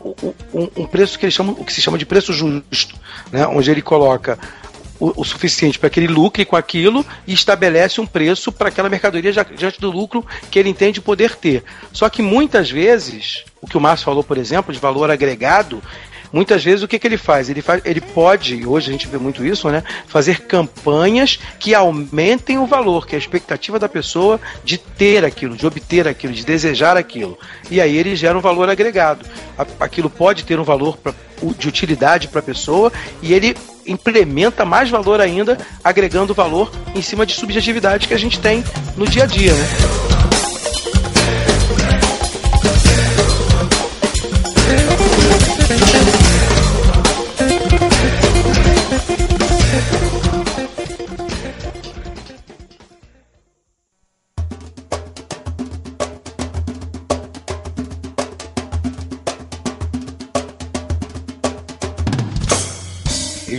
um, um, preço que ele chama, o que se chama de preço justo, né? Onde ele coloca o, o suficiente para que ele lucre com aquilo e estabelece um preço para aquela mercadoria diante do lucro que ele entende poder ter. Só que muitas vezes, o que o Márcio falou, por exemplo, de valor agregado, muitas vezes o que, que ele faz? Ele faz, ele pode, hoje a gente vê muito isso, né? Fazer campanhas que aumentem o valor, que é a expectativa da pessoa de ter aquilo, de obter aquilo, de desejar aquilo. E aí ele gera um valor agregado. Aquilo pode ter um valor pra, de utilidade para a pessoa e ele implementa mais valor ainda, agregando valor em cima de subjetividade que a gente tem no dia a dia, né?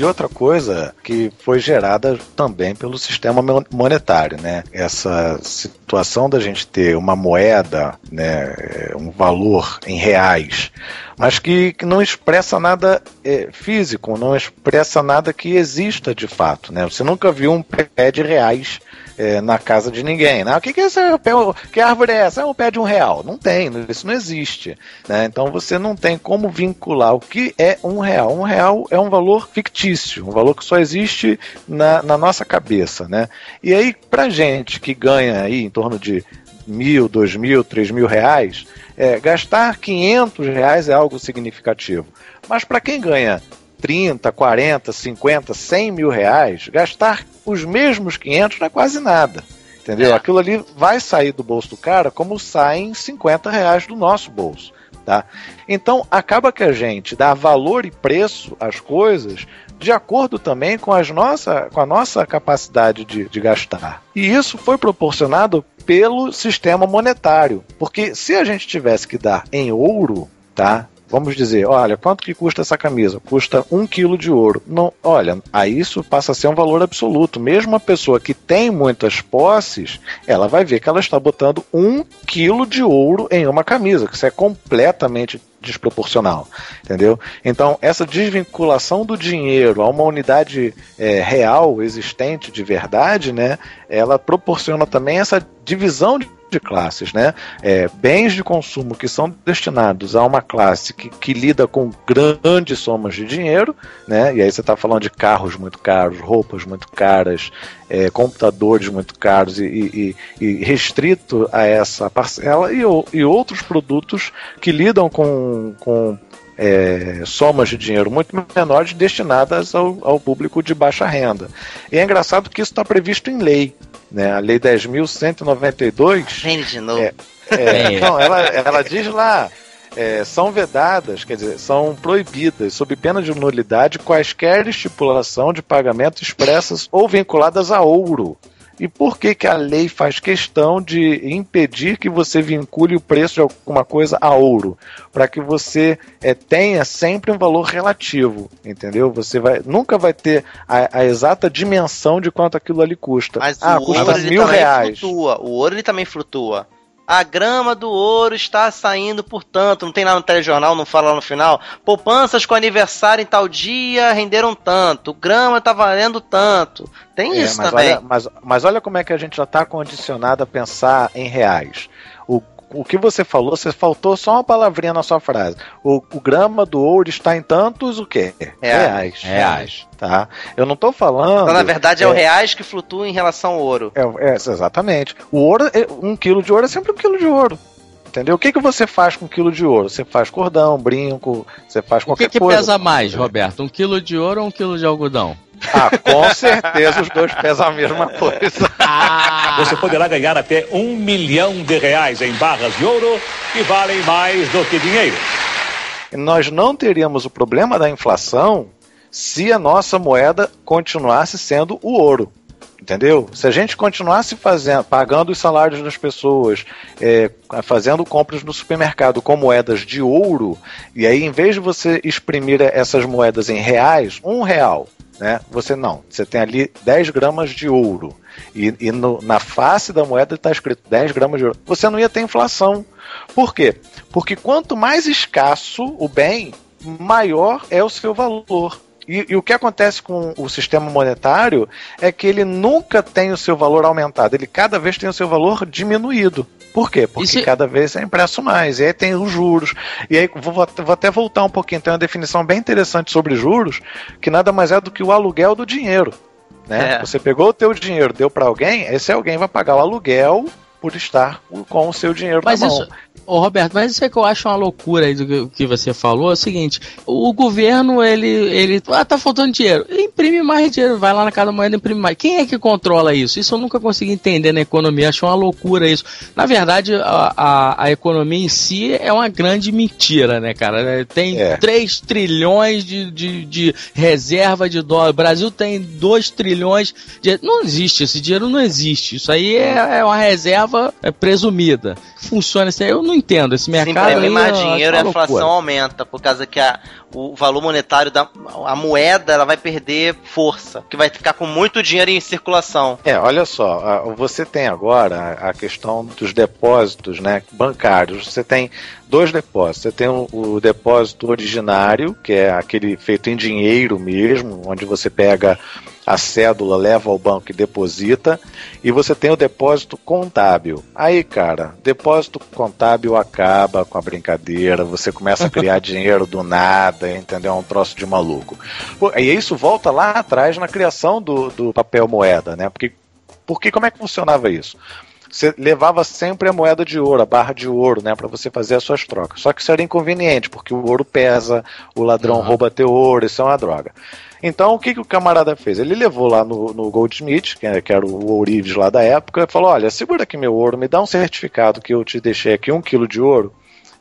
E outra coisa que foi gerada também pelo sistema monetário, né? Essa situação da gente ter uma moeda, né, um valor em reais, mas que, que não expressa nada é, físico, não expressa nada que exista de fato, né? Você nunca viu um pé de reais é, na casa de ninguém. Né? O que, que, é essa, que árvore é essa? É um pé de um real. Não tem, isso não existe. Né? Então você não tem como vincular o que é um real. Um real é um valor fictício, um valor que só existe na, na nossa cabeça. Né? E aí, pra gente que ganha aí em torno de mil, dois mil, três mil reais, é, gastar 500 reais é algo significativo. Mas para quem ganha 30, 40, 50, 100 mil reais, gastar os mesmos 500 não é quase nada. Entendeu? É. Aquilo ali vai sair do bolso do cara como saem 50 reais do nosso bolso. Tá? Então acaba que a gente dá valor e preço às coisas de acordo também com, as nossa, com a nossa capacidade de, de gastar. E isso foi proporcionado pelo sistema monetário. Porque se a gente tivesse que dar em ouro, tá? Vamos dizer, olha, quanto que custa essa camisa? Custa um quilo de ouro. Não, olha, aí isso passa a ser um valor absoluto. Mesmo a pessoa que tem muitas posses, ela vai ver que ela está botando um quilo de ouro em uma camisa, que isso é completamente desproporcional, entendeu? Então, essa desvinculação do dinheiro a uma unidade é, real, existente, de verdade, né, ela proporciona também essa divisão de de classes, né? É, bens de consumo que são destinados a uma classe que, que lida com grandes somas de dinheiro, né? E aí você está falando de carros muito caros, roupas muito caras, é, computadores muito caros e, e, e, restrito a essa parcela e, e outros produtos que lidam com, com é, somas de dinheiro muito menores destinadas ao, ao, público de baixa renda. E é engraçado que isso está previsto em lei. Né? A Lei 10.192. Vem de novo. É, é, não, ela, ela diz lá. É, são vedadas, quer dizer, são proibidas, sob pena de nulidade, quaisquer estipulação de pagamento expressas ou vinculadas a ouro, e por que, que a lei faz questão de impedir que você vincule o preço de alguma coisa a ouro? Para que você é, tenha sempre um valor relativo, entendeu? Você vai, nunca vai ter a, a exata dimensão de quanto aquilo ali custa. Mas ah, o custa ouro, mil reais. Flutua. O ouro ele também flutua a grama do ouro está saindo por tanto. Não tem lá no telejornal, não fala lá no final. Poupanças com aniversário em tal dia renderam tanto. Grama está valendo tanto. Tem é, isso mas também. Olha, mas, mas olha como é que a gente já está condicionado a pensar em reais. O o que você falou, você faltou só uma palavrinha na sua frase. O, o grama do ouro está em tantos o quê? Reais. Reais. Tá? Eu não estou falando. Então, na verdade, é, é, o reais que flutua em relação ao ouro. É, é, exatamente. O ouro, é, um quilo de ouro é sempre um quilo de ouro. Entendeu? O que, que você faz com um quilo de ouro? Você faz cordão, brinco, você faz qualquer coisa. O que, que pesa mais, Roberto? Um quilo de ouro ou um quilo de algodão? Ah, com certeza os dois pesam a mesma coisa. Ah. Você poderá ganhar até um milhão de reais em barras de ouro que valem mais do que dinheiro. Nós não teríamos o problema da inflação se a nossa moeda continuasse sendo o ouro. Entendeu? Se a gente continuasse fazendo, pagando os salários das pessoas, é, fazendo compras no supermercado com moedas de ouro, e aí em vez de você exprimir essas moedas em reais, um real, né? Você não, você tem ali 10 gramas de ouro. E, e no, na face da moeda está escrito 10 gramas de ouro. Você não ia ter inflação. Por quê? Porque quanto mais escasso o bem, maior é o seu valor. E, e, o que acontece com o sistema monetário é que ele nunca tem o seu valor aumentado, ele cada vez tem o seu valor diminuído. Por quê? Porque se... cada vez é impresso mais, e aí tem os juros. E aí vou, vou até voltar um pouquinho, tem uma definição bem interessante sobre juros, que nada mais é do que o aluguel do dinheiro. Né? É. Você pegou o teu dinheiro, deu para alguém, esse alguém vai pagar o aluguel por estar com o seu dinheiro Mas na mão. Isso, Ô Roberto, mas isso é que eu acho uma loucura aí do que você falou. É o seguinte: o governo, ele, ele. Ah, tá faltando dinheiro. Imprime mais dinheiro, vai lá na cada moeda e imprime mais. Quem é que controla isso? Isso eu nunca consegui entender na economia. Acho uma loucura isso. Na verdade, a, a, a economia em si é uma grande mentira, né, cara? Tem é. 3 trilhões de, de, de reserva de dólar. O Brasil tem 2 trilhões de. Não existe, esse dinheiro não existe. Isso aí é, é uma reserva é, presumida. Funciona assim. Eu não entendo. Esse mercado. Se imprimir mais dinheiro, a inflação aumenta, por causa que a, o valor monetário da a moeda ela vai perder força, que vai ficar com muito dinheiro em circulação. É, olha só, você tem agora a questão dos depósitos né, bancários. Você tem dois depósitos. Você tem o, o, depósito originário, que é aquele feito em dinheiro mesmo, onde você pega a cédula, leva ao banco e deposita, e você tem o depósito contábil. Aí, cara, depósito contábil acaba com a brincadeira, você começa a criar dinheiro do nada, entendeu? É um troço de maluco. E isso volta lá atrás na criação do, do papel moeda, né? Porque, porque como é que funcionava isso? você levava sempre a moeda de ouro, a barra de ouro, né, para você fazer as suas trocas. Só que isso era inconveniente, porque o ouro pesa, o ladrão uhum. rouba teu ouro, isso é uma droga. Então, o que, que o camarada fez? Ele levou lá no, no Goldsmith, que, é, era o ourives lá da época, e falou: Olha, segura aqui meu ouro, me dá um certificado que eu te deixei aqui, um quilo de ouro,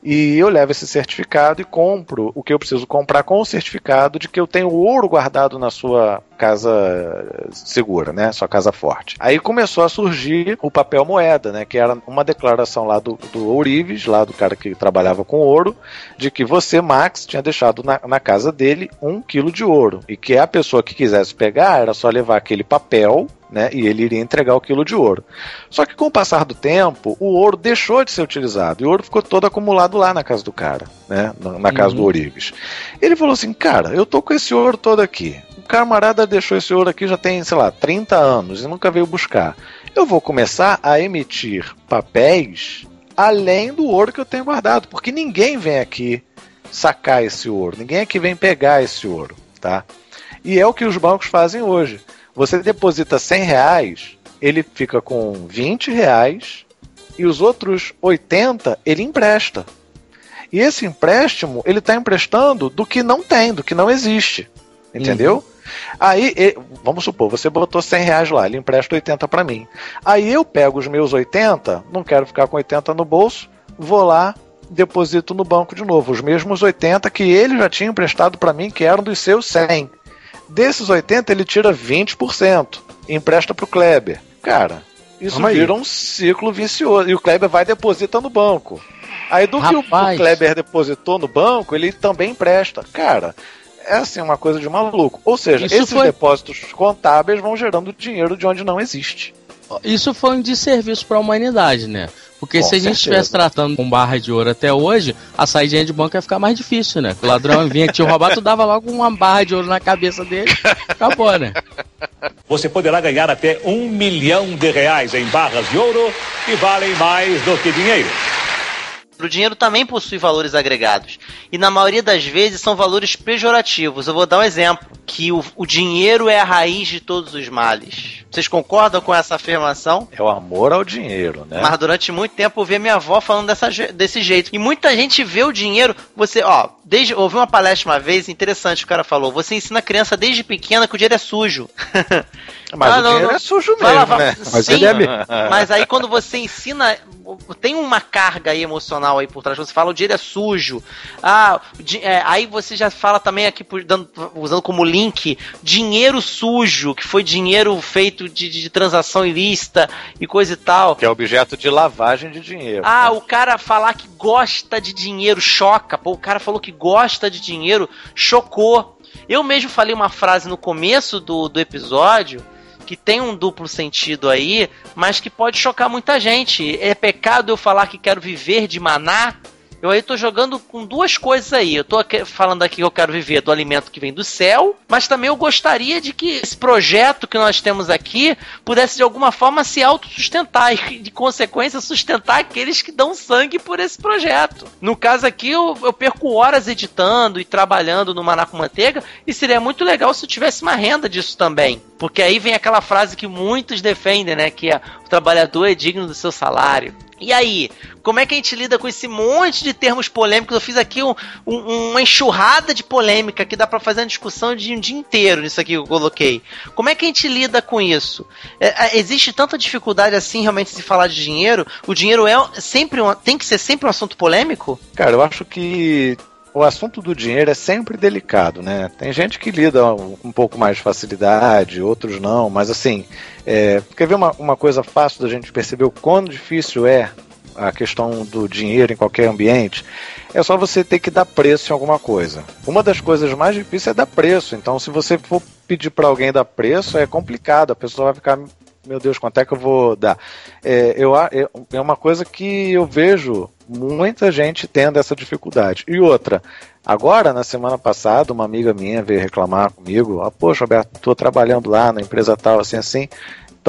e eu levo esse certificado e compro o que eu preciso comprar com o certificado de que eu tenho ouro guardado na sua casa segura, né? Sua casa forte. Aí começou a surgir o papel moeda, né? Que era uma declaração lá do, do Ourives, lá do cara que trabalhava com ouro, de que você, Max, tinha deixado na, na casa dele um quilo de ouro. E que a pessoa que quisesse pegar era só levar aquele papel né, e ele iria entregar o quilo de ouro. Só que com o passar do tempo, o ouro deixou de ser utilizado e o ouro ficou todo acumulado lá na casa do cara, né, na, na casa uhum. do Orives. Ele falou assim: Cara, eu tô com esse ouro todo aqui. Camarada deixou esse ouro aqui já tem, sei lá, 30 anos e nunca veio buscar. Eu vou começar a emitir papéis além do ouro que eu tenho guardado, porque ninguém vem aqui sacar esse ouro, ninguém aqui vem pegar esse ouro, tá? E é o que os bancos fazem hoje. Você deposita 100 reais, ele fica com 20 reais e os outros 80 ele empresta. E esse empréstimo ele está emprestando do que não tem, do que não existe. Entendeu? Uhum. Aí, vamos supor, você botou 100 reais lá, ele empresta 80 para mim. Aí eu pego os meus 80, não quero ficar com 80 no bolso, vou lá, deposito no banco de novo, os mesmos 80 que ele já tinha emprestado para mim, que eram dos seus 100. Desses 80, ele tira 20% e empresta pro Kleber. Cara, isso vira um ciclo vicioso. E o Kleber vai deposita no banco. Aí do Rapaz. que o Kleber depositou no banco, ele também empresta. Cara, é assim uma coisa de maluco. Ou seja, isso esses foi... depósitos contábeis vão gerando dinheiro de onde não existe. Isso foi um desserviço para a humanidade, né? Porque Com se a gente estivesse tratando com barra de ouro até hoje, a saída de banco ia ficar mais difícil, né? O ladrão vinha te roubar, tu dava logo uma barra de ouro na cabeça dele, acabou, né? Você poderá ganhar até um milhão de reais em barras de ouro que valem mais do que dinheiro. O dinheiro também possui valores agregados. E na maioria das vezes são valores pejorativos. Eu vou dar um exemplo: que o, o dinheiro é a raiz de todos os males. Vocês concordam com essa afirmação? É o amor ao dinheiro, né? Mas durante muito tempo eu vi minha avó falando dessa, desse jeito. E muita gente vê o dinheiro. Você, ó, desde. Ouvi uma palestra uma vez, interessante, o cara falou. Você ensina a criança desde pequena que o dinheiro é sujo. Mas Ah, o não, dinheiro não. é sujo mesmo, lavar- né? Mas Sim, ele é mesmo. Mas aí quando você ensina, tem uma carga aí emocional aí por trás. Você fala o dinheiro é sujo. Ah, di- é, aí você já fala também aqui por- dando- usando como link dinheiro sujo, que foi dinheiro feito de, de transação ilícita e coisa e tal. Que é objeto de lavagem de dinheiro. Ah, né? o cara falar que gosta de dinheiro choca. Pô, o cara falou que gosta de dinheiro, chocou. Eu mesmo falei uma frase no começo do, do episódio que tem um duplo sentido aí, mas que pode chocar muita gente. É pecado eu falar que quero viver de maná? Eu aí tô jogando com duas coisas aí. Eu tô falando aqui que eu quero viver do alimento que vem do céu, mas também eu gostaria de que esse projeto que nós temos aqui pudesse de alguma forma se autossustentar e, de consequência, sustentar aqueles que dão sangue por esse projeto. No caso aqui, eu, eu perco horas editando e trabalhando no Maná com Manteiga e seria muito legal se eu tivesse uma renda disso também. Porque aí vem aquela frase que muitos defendem, né? Que é o trabalhador é digno do seu salário. E aí, como é que a gente lida com esse monte de termos polêmicos? Eu fiz aqui um- um- uma enxurrada de polêmica que dá pra fazer uma discussão de um dia inteiro nisso aqui que eu coloquei. Como é que a gente lida com isso? É, é, existe tanta dificuldade assim realmente se falar de dinheiro? O dinheiro é sempre um- tem que ser sempre um assunto polêmico? Cara, eu acho que o assunto do dinheiro é sempre delicado, né? Tem gente que lida um, um pouco mais de facilidade, outros não, mas assim, é, quer ver uma, uma coisa fácil da gente perceber o quão difícil é a questão do dinheiro em qualquer ambiente? É só você ter que dar preço em alguma coisa. Uma das coisas mais difíceis é dar preço, então se você for pedir para alguém dar preço, é complicado, a pessoa vai ficar meu Deus, quanto é que eu vou dar? É, eu, é, é uma coisa que eu vejo muita gente tendo essa dificuldade. E outra, agora, na semana passada, uma amiga minha veio reclamar comigo: ah, Poxa, Alberto, estou trabalhando lá na empresa tal, assim, assim.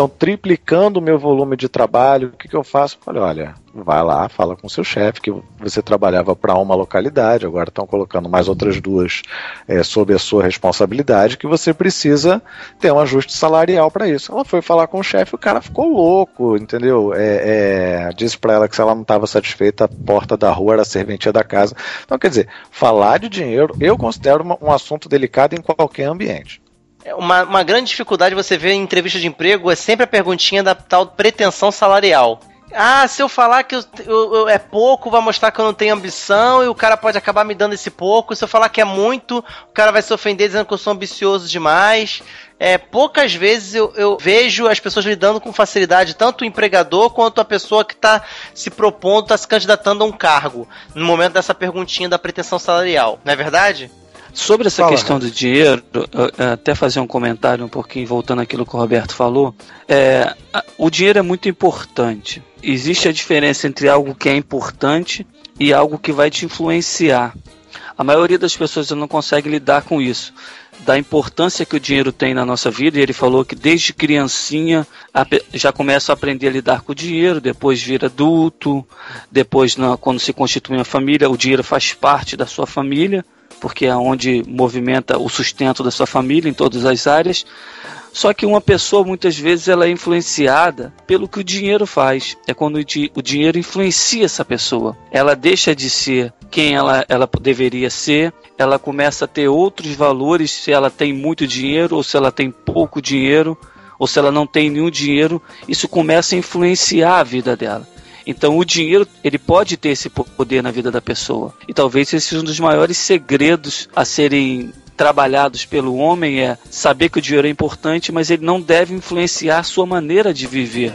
Estão triplicando o meu volume de trabalho. O que, que eu faço? Falei, olha, vai lá, fala com seu chefe que você trabalhava para uma localidade, agora estão colocando mais outras duas é, sob a sua responsabilidade, que você precisa ter um ajuste salarial para isso. Ela foi falar com o chefe, o cara ficou louco, entendeu? É, é, disse para ela que se ela não estava satisfeita, a porta da rua era a serventia da casa. Então, quer dizer, falar de dinheiro eu considero uma- um assunto delicado em qualquer ambiente. É Uma, uma grande dificuldade você vê em entrevista de emprego é sempre a perguntinha da tal pretensão salarial. Ah, se eu falar que eu- eu- eu- é pouco, vai mostrar que eu não tenho ambição e o cara pode acabar me dando esse pouco. Se eu falar que é muito, o cara vai se ofender dizendo que eu sou ambicioso demais. É, poucas vezes eu, eu vejo as pessoas lidando com facilidade, tanto o empregador quanto a pessoa que está se propondo, está se candidatando a um cargo, no momento dessa perguntinha da pretensão salarial. Não é verdade? Sobre essa Fala, questão do dinheiro, até fazer um comentário um pouquinho voltando àquilo que o Roberto falou. É, o dinheiro é muito importante. Existe a diferença entre algo que é importante e algo que vai te influenciar. A maioria das pessoas não consegue lidar com isso. Da importância que o dinheiro tem na nossa vida, e ele falou que desde criancinha já começa a aprender a lidar com o dinheiro, depois vira adulto, depois na- quando se constitui uma família, o dinheiro faz parte da sua família porque é onde movimenta o sustento da sua família em todas as áreas. Só que uma pessoa muitas vezes ela é influenciada pelo que o dinheiro faz. É quando o, di- o dinheiro influencia essa pessoa. Ela deixa de ser quem ela, ela deveria ser. Ela começa a ter outros valores se ela tem muito dinheiro ou se ela tem pouco dinheiro ou se ela não tem nenhum dinheiro. Isso começa a influenciar a vida dela. Então o dinheiro ele pode ter esse poder na vida da pessoa. E talvez esse seja um dos maiores segredos a serem trabalhados pelo homem é saber que o dinheiro é importante, mas ele não deve influenciar a sua maneira de viver.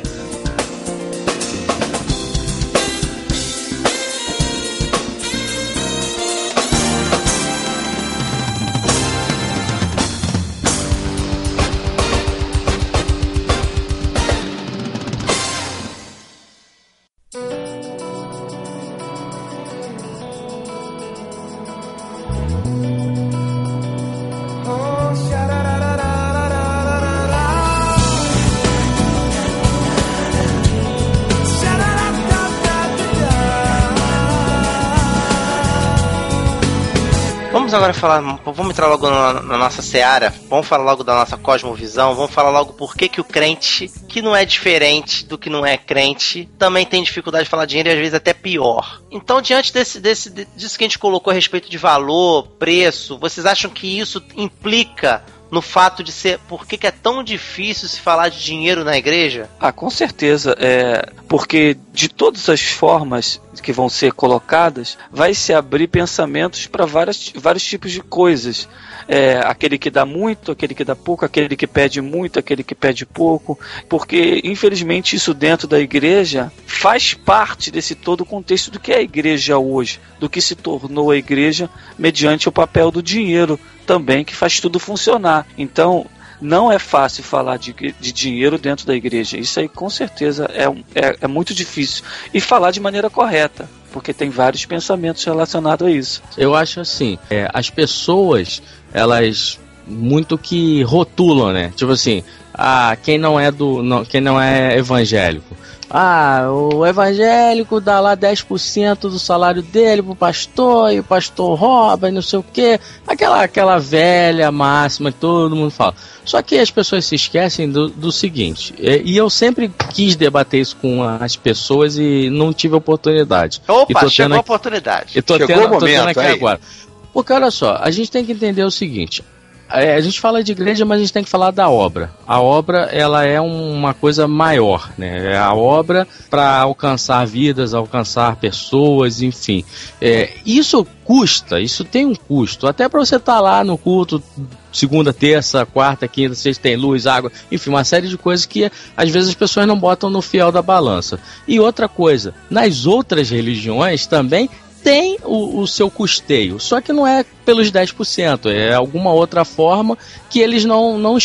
Falar, vamos entrar logo na, na nossa seara, vamos falar logo da nossa cosmovisão, vamos falar logo por que, que o crente, que não é diferente do que não é crente, também tem dificuldade de falar dinheiro e às vezes até pior. Então, diante desse, desse, disso que a gente colocou a respeito de valor, preço, vocês acham que isso implica no fato de ser. Por que, que é tão difícil se falar de dinheiro na igreja? Ah, com certeza. É, porque de todas as formas que vão ser colocadas, vai se abrir pensamentos para vários tipos de coisas. É, aquele que dá muito, aquele que dá pouco, aquele que pede muito, aquele que pede pouco, porque infelizmente isso dentro da igreja faz parte desse todo o contexto do que é a igreja hoje, do que se tornou a igreja mediante o papel do dinheiro também, que faz tudo funcionar. Então, não é fácil falar de, de dinheiro dentro da igreja. Isso aí com certeza é, é, é muito difícil. E falar de maneira correta porque tem vários pensamentos relacionados a isso. Eu acho assim, é, as pessoas, elas muito que rotulam, né? Tipo assim, ah, quem não é do, não, quem não é evangélico, ah, o evangélico dá lá 10% do salário dele pro pastor e o pastor rouba e não sei o que. Aquela, aquela velha máxima que todo mundo fala. Só que as pessoas se esquecem do, do seguinte, e, e eu sempre quis debater isso com as pessoas e não tive oportunidade. Opa, chegou a oportunidade. E tô chegou tendo, o momento, tô tendo aqui aí. agora. Porque olha só, a gente tem que entender o seguinte: é, a gente fala de igreja, mas a gente tem que falar da obra. A obra ela é uma coisa maior, né? É a obra para alcançar vidas, alcançar pessoas, enfim. É, isso custa, isso tem um custo. Até para você estar tá lá no culto segunda, terça, quarta, quinta, sexta tem luz, água, enfim, uma série de coisas que às vezes as pessoas não botam no fiel da balança. E outra coisa, nas outras religiões também tem o, o, seu custeio, só que não é pelos 10%, é alguma outra forma que eles não não,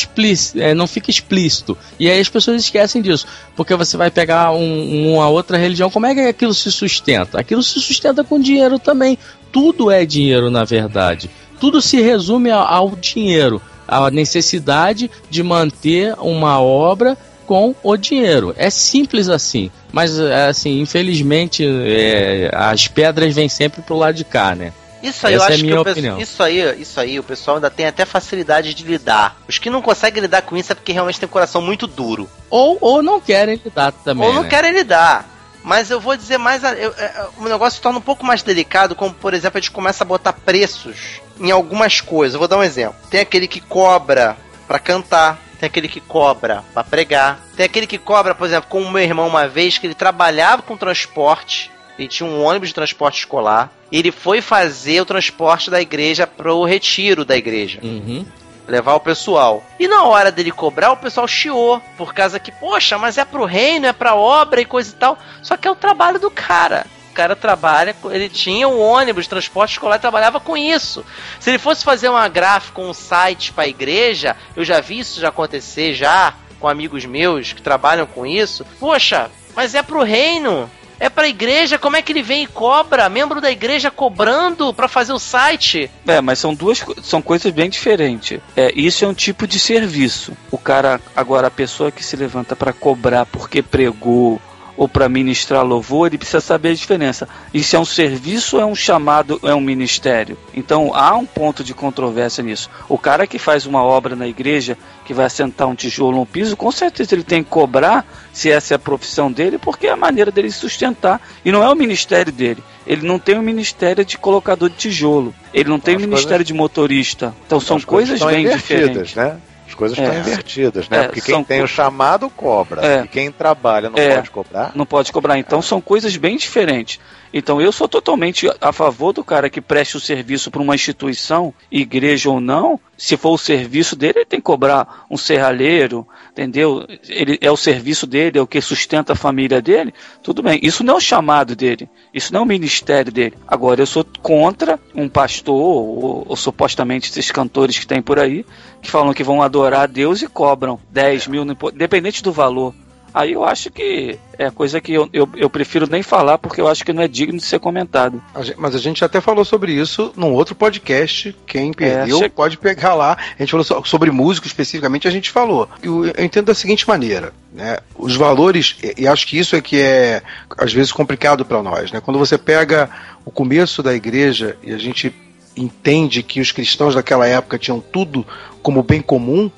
é, não fica explícito. E aí as pessoas esquecem disso, porque você vai pegar um, uma outra religião, como é que aquilo se sustenta? Aquilo se sustenta com dinheiro também. Tudo é dinheiro, na verdade. Tudo se resume ao, ao dinheiro, à necessidade de manter uma obra com o dinheiro. É simples assim. Mas, é, assim, infelizmente, é, as pedras vêm sempre pro lado de cá, né? Isso aí, Essa eu é acho é minha que opinião. isso aí, isso aí, o pessoal ainda tem até facilidade de lidar. Os que não conseguem lidar com isso é porque realmente tem um coração muito duro. Ou, ou não querem lidar também. Ou não né? querem lidar. Mas eu vou dizer mais. Eu, eu, o negócio se torna um pouco mais delicado, como por exemplo, a gente começa a botar preços em algumas coisas. Eu vou dar um exemplo. Tem aquele que cobra para cantar tem aquele que cobra para pregar, tem aquele que cobra, por exemplo, com o meu irmão uma vez que ele trabalhava com transporte, ele tinha um ônibus de transporte escolar, e ele foi fazer o transporte da igreja pro retiro da igreja. Uhum. Levar o pessoal. E na hora dele cobrar, o pessoal chiou. Por causa que, poxa, mas é pro reino, é pra obra e coisa e tal. Só que é o trabalho do cara cara trabalha, ele tinha um ônibus, transporte escolar, trabalhava com isso. Se ele fosse fazer uma gráfica, um site para a igreja, eu já vi isso já acontecer já com amigos meus que trabalham com isso. Poxa, mas é pro reino. É pra igreja, como é que ele vem e cobra? Membro da igreja cobrando para fazer o site? É, mas são duas são coisas bem diferentes. É, isso é um tipo de serviço. O cara, agora a pessoa que se levanta para cobrar porque pregou ou para ministrar louvor, ele precisa saber a diferença. Isso é um serviço ou é um chamado, é um ministério? Então há um ponto de controvérsia nisso. O cara que faz uma obra na igreja, que vai assentar um tijolo no piso, com certeza ele tem que cobrar, se essa é a profissão dele, porque é a maneira dele sustentar. E não é o ministério dele. Ele não tem o ministério de colocador de tijolo. Ele não tem o ministério coisas... de motorista. Então são coisas, coisas bem diferentes. Né? Coisas é. estão invertidas, né? É, Porque quem tem o chamado cobra. É. E quem trabalha não pode cobrar. Não pode cobrar. Então são coisas bem diferentes. Então eu sou totalmente a favor do cara que preste o serviço para uma instituição, igreja ou não. Se for o serviço dele, ele tem que cobrar um serralheiro, entendeu? Ele é o serviço dele, é o que sustenta a família dele. Tudo bem. Isso não é o chamado dele. Isso não é o ministério dele. Agora eu sou contra um pastor ou, ou supostamente esses cantores que tem por aí que falam que vão adorar a Deus e cobram 10 mil, independente do valor. Aí eu acho que é coisa que eu, eu, eu, prefiro nem falar porque eu acho que não é digno de ser comentado. Mas a gente até falou sobre isso num outro podcast. Quem perdeu é, che... pode pegar lá. A gente falou sobre músico especificamente, a gente falou. Eu, eu entendo da seguinte maneira: né? os valores, e acho que isso é que é às vezes complicado para nós. Né? Quando você pega o começo da igreja e a gente entende que os cristãos daquela época tinham tudo como bem comum,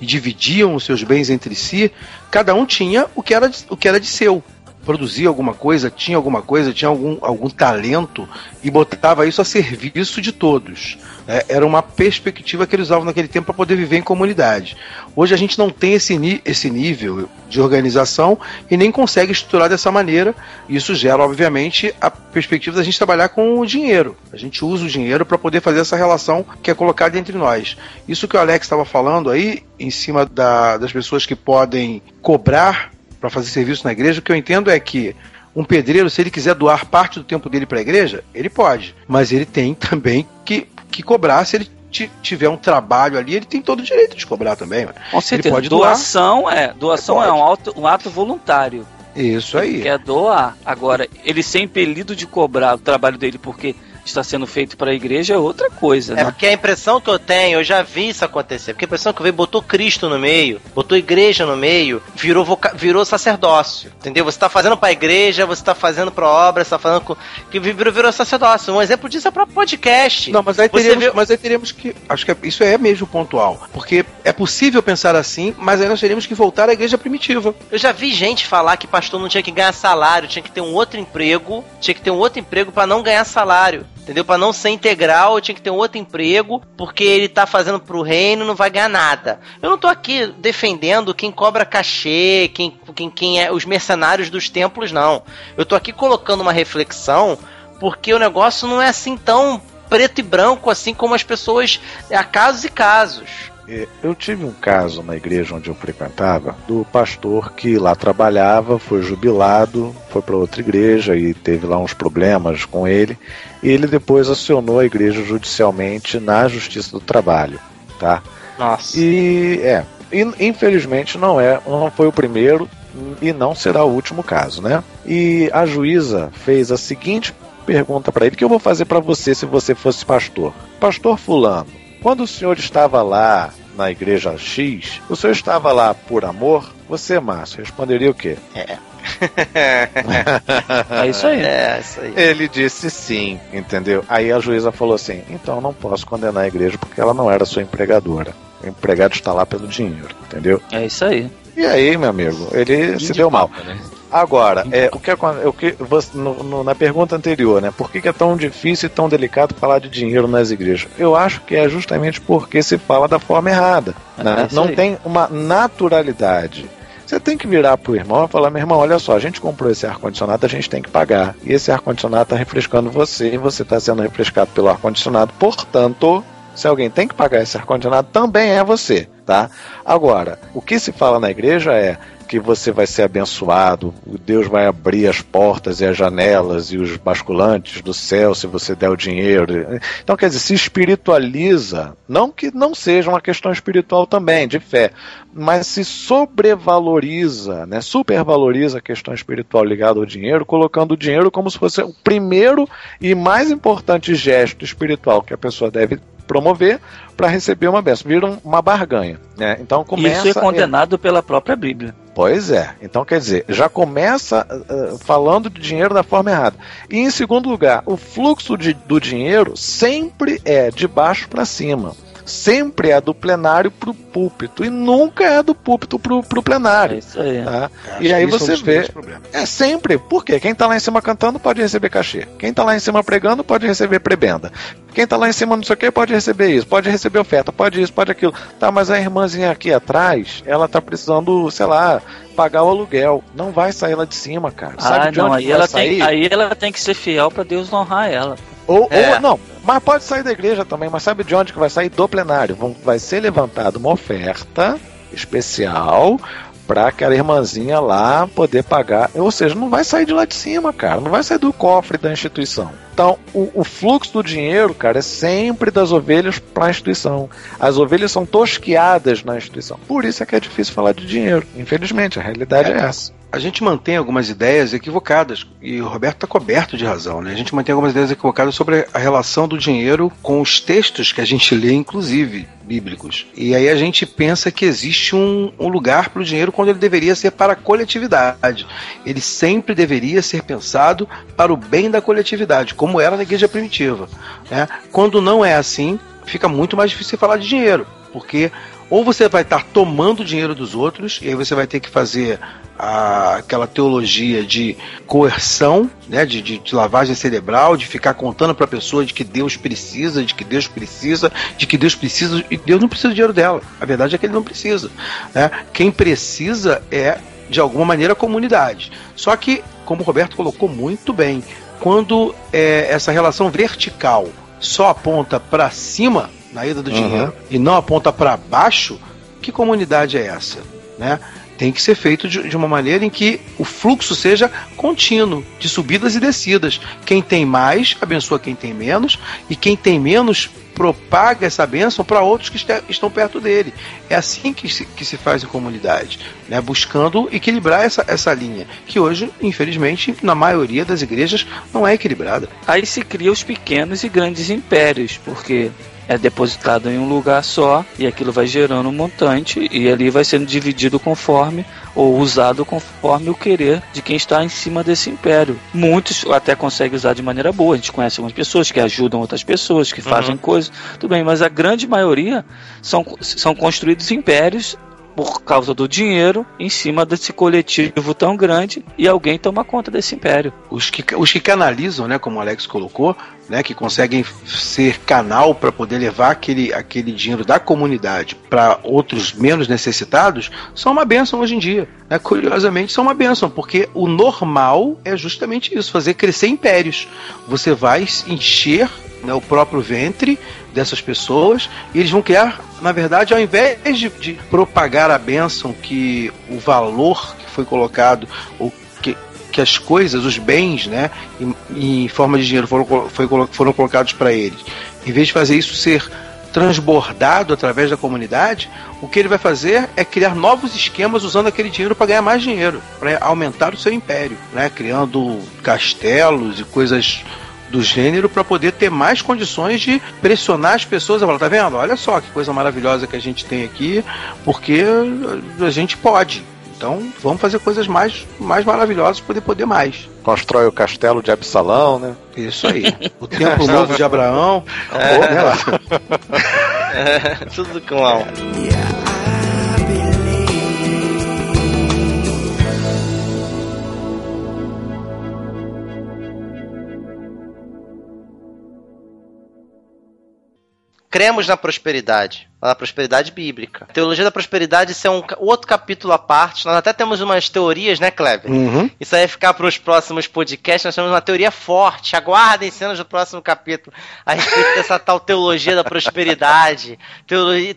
e dividiam os seus bens entre si, cada um tinha o que era, o que era de seu. Produzia alguma coisa, tinha alguma coisa, tinha algum, algum talento e botava isso a serviço de todos. É, era uma perspectiva que eles usavam naquele tempo para poder viver em comunidade. Hoje a gente não tem esse, esse nível de organização e nem consegue estruturar dessa maneira. Isso gera, obviamente, a perspectiva da gente trabalhar com o dinheiro. A gente usa o dinheiro para poder fazer essa relação que é colocada entre nós. Isso que o Alex estava falando aí, em cima da, das pessoas que podem cobrar para fazer serviço na igreja, o que eu entendo é que um pedreiro, se ele quiser doar parte do tempo dele para a igreja, ele pode, mas ele tem também que, que cobrar se ele tiver um trabalho ali, ele tem todo o direito de cobrar também. Com certeza. Ele pode doação doar. é doação é um, auto, um ato voluntário. Isso aí. Ele quer doar. Agora, ele ser impelido de cobrar o trabalho dele porque está sendo feito para a igreja é outra coisa. É né? porque a impressão que eu tenho, eu já vi isso acontecer. Porque a impressão que eu vi, botou Cristo no meio, botou igreja no meio, virou, voca... virou sacerdócio. Entendeu? Você está fazendo para a igreja, você está fazendo para obra, você está fazendo com... que virou, virou sacerdócio. Um exemplo disso é para podcast. Não, mas aí, teríamos, viu... mas aí teríamos que. Acho que é, isso é mesmo pontual. Porque é possível pensar assim, mas aí nós teríamos que voltar à igreja primitiva. Eu já vi gente falar que pastor não tinha que ganhar salário, tinha que ter um outro emprego, tinha que ter um outro emprego para não ganhar salário entendeu? Para não ser integral, tinha que ter um outro emprego, porque ele tá fazendo pro reino, não vai ganhar nada. Eu não tô aqui defendendo quem cobra cachê, quem, quem, quem é os mercenários dos templos, não. Eu tô aqui colocando uma reflexão, porque o negócio não é assim tão preto e branco assim como as pessoas. Há casos e casos. Eu tive um caso na igreja onde eu frequentava do pastor que lá trabalhava, foi jubilado, foi para outra igreja e teve lá uns problemas com ele. E ele depois acionou a igreja judicialmente na Justiça do Trabalho, tá? Nossa. E é, infelizmente não é, não foi o primeiro e não será o último caso, né? E a juíza fez a seguinte pergunta para ele que eu vou fazer para você se você fosse pastor. Pastor fulano, quando o senhor estava lá na igreja X, o senhor estava lá por amor? Você, Márcio, responderia o quê? É. é isso aí. É, isso aí. Ele disse sim, entendeu? Aí a juíza falou assim: então não posso condenar a igreja porque ela não era sua empregadora. O empregado está lá pelo dinheiro, entendeu? É isso aí. E aí, meu amigo, ele se deu mal. Né? Agora, é, o que, o que você, no, no, na pergunta anterior, né? Por que, que, é tão difícil e tão delicado falar de dinheiro nas igrejas? Eu acho que é justamente porque se fala da forma errada. É né? Não tem uma naturalidade. Você tem que virar pro irmão e falar, meu irmão, olha só, a gente comprou esse ar-condicionado, a gente tem que pagar. E esse ar-condicionado está refrescando você e você está sendo refrescado pelo ar-condicionado. Portanto, se alguém tem que pagar esse ar-condicionado, também é você, tá? Agora, o que se fala na igreja é que você vai ser abençoado, Deus vai abrir as portas e as janelas e os basculantes do céu se você der o dinheiro. Então, quer dizer, se espiritualiza, não que não seja uma questão espiritual também, de fé, mas se sobrevaloriza, né, supervaloriza a questão espiritual ligada ao dinheiro, colocando o dinheiro como se fosse o primeiro e mais importante gesto espiritual que a pessoa deve promover para receber uma bênção. Vira uma barganha. Né? Então começa. Isso é condenado é... pela própria Bíblia. Pois é. Então, quer dizer, já começa uh, falando de dinheiro da forma errada. E, em segundo lugar, o fluxo de, do dinheiro sempre é de baixo para cima sempre é do plenário pro púlpito e nunca é do púlpito pro, pro plenário. É isso aí. Tá? E aí você vê. É sempre. Por quê? Quem tá lá em cima cantando pode receber cachê. Quem tá lá em cima pregando pode receber prebenda. Quem tá lá em cima não sei o que pode receber isso, pode receber oferta, pode isso, pode aquilo. Tá, mas a irmãzinha aqui atrás, ela tá precisando, sei lá, pagar o aluguel. Não vai sair lá de cima, cara. Sabe ah, de onde não, aí ela sair? Tem, aí ela tem que ser fiel para Deus não honrar ela. Ou, é. ou não, mas pode sair da igreja também, mas sabe de onde que vai sair? Do plenário. Vai ser levantada uma oferta especial para aquela irmãzinha lá poder pagar. Ou seja, não vai sair de lá de cima, cara. Não vai sair do cofre da instituição. Então, o, o fluxo do dinheiro, cara, é sempre das ovelhas para a instituição. As ovelhas são tosquiadas na instituição. Por isso é que é difícil falar de dinheiro. Infelizmente, a realidade é, é essa a gente mantém algumas ideias equivocadas, e o Roberto está coberto de razão, né? A gente mantém algumas ideias equivocadas sobre a relação do dinheiro com os textos que a gente lê, inclusive bíblicos. E aí a gente pensa que existe um, um lugar para o dinheiro quando ele deveria ser para a coletividade. Ele sempre deveria ser pensado para o bem da coletividade, como era na igreja primitiva. Né? Quando não é assim, fica muito mais difícil falar de dinheiro, porque Ou você vai estar tomando dinheiro dos outros, e aí você vai ter que fazer a, aquela teologia de coerção, né, de, de, de lavagem cerebral, de ficar contando para a pessoa de que Deus precisa, de que Deus precisa, de que Deus precisa, e Deus não precisa do dinheiro dela. A verdade é que ele não precisa. Né? Quem precisa é, de alguma maneira, a comunidade. Só que, como o Roberto colocou muito bem, quando é, essa relação vertical só aponta para cima na ida do uhum. dinheiro e não aponta para baixo, que comunidade é essa? Né? tem que ser feito de, de, uma maneira em que o fluxo seja contínuo, de subidas e descidas. Quem tem mais abençoa quem tem menos, e quem tem menos propaga essa bênção para outros que este, estão perto dele. É assim que se, que se faz em comunidade, né? buscando equilibrar essa, essa linha, que hoje, infelizmente, na maioria das igrejas não é equilibrada. Aí se cria os pequenos e grandes impérios, porque é depositado em um lugar só e aquilo vai gerando um montante e ali vai sendo dividido conforme ou usado conforme o querer de quem está em cima desse império. Muitos até conseguem usar de maneira boa. A gente conhece algumas pessoas que ajudam outras pessoas, que fazem uhum. coisas, tudo bem, mas a grande maioria são, são construídos impérios por causa do dinheiro em cima desse coletivo tão grande e alguém toma conta desse império. Os que, os que canalizam, né, como o Alex colocou, né, que conseguem ser canal para poder levar aquele, aquele dinheiro da comunidade para outros menos necessitados, são uma benção hoje em dia. Né? Curiosamente, são uma benção, porque o normal é justamente isso: fazer crescer impérios. Você vai encher né, o próprio ventre dessas pessoas e eles vão criar, na verdade, ao invés de, de propagar a bênção que o valor que foi colocado ou que, que as coisas, os bens, né, em, em forma de dinheiro foram, foi, foram colocados para eles, em vez de fazer isso ser transbordado através da comunidade, o que ele vai fazer é criar novos esquemas usando aquele dinheiro para ganhar mais dinheiro, para aumentar o seu império, né? criando castelos e coisas do gênero para poder ter mais condições de pressionar as pessoas a falar, tá vendo? Olha só que coisa maravilhosa que a gente tem aqui, porque a gente pode. Então, vamos fazer coisas mais, mais maravilhosas para poder poder mais. Constrói o castelo de Absalão, né? Isso aí. O templo novo de Abraão. É. Né? É, tudo com alma. Yeah. Cremos na prosperidade, na prosperidade bíblica. A teologia da prosperidade isso é um outro capítulo à parte. Nós até temos umas teorias, né, Kleber? Uhum. Isso aí vai ficar para os próximos podcasts. Nós temos uma teoria forte. Aguardem cenas do próximo capítulo a respeito dessa tal teologia da prosperidade,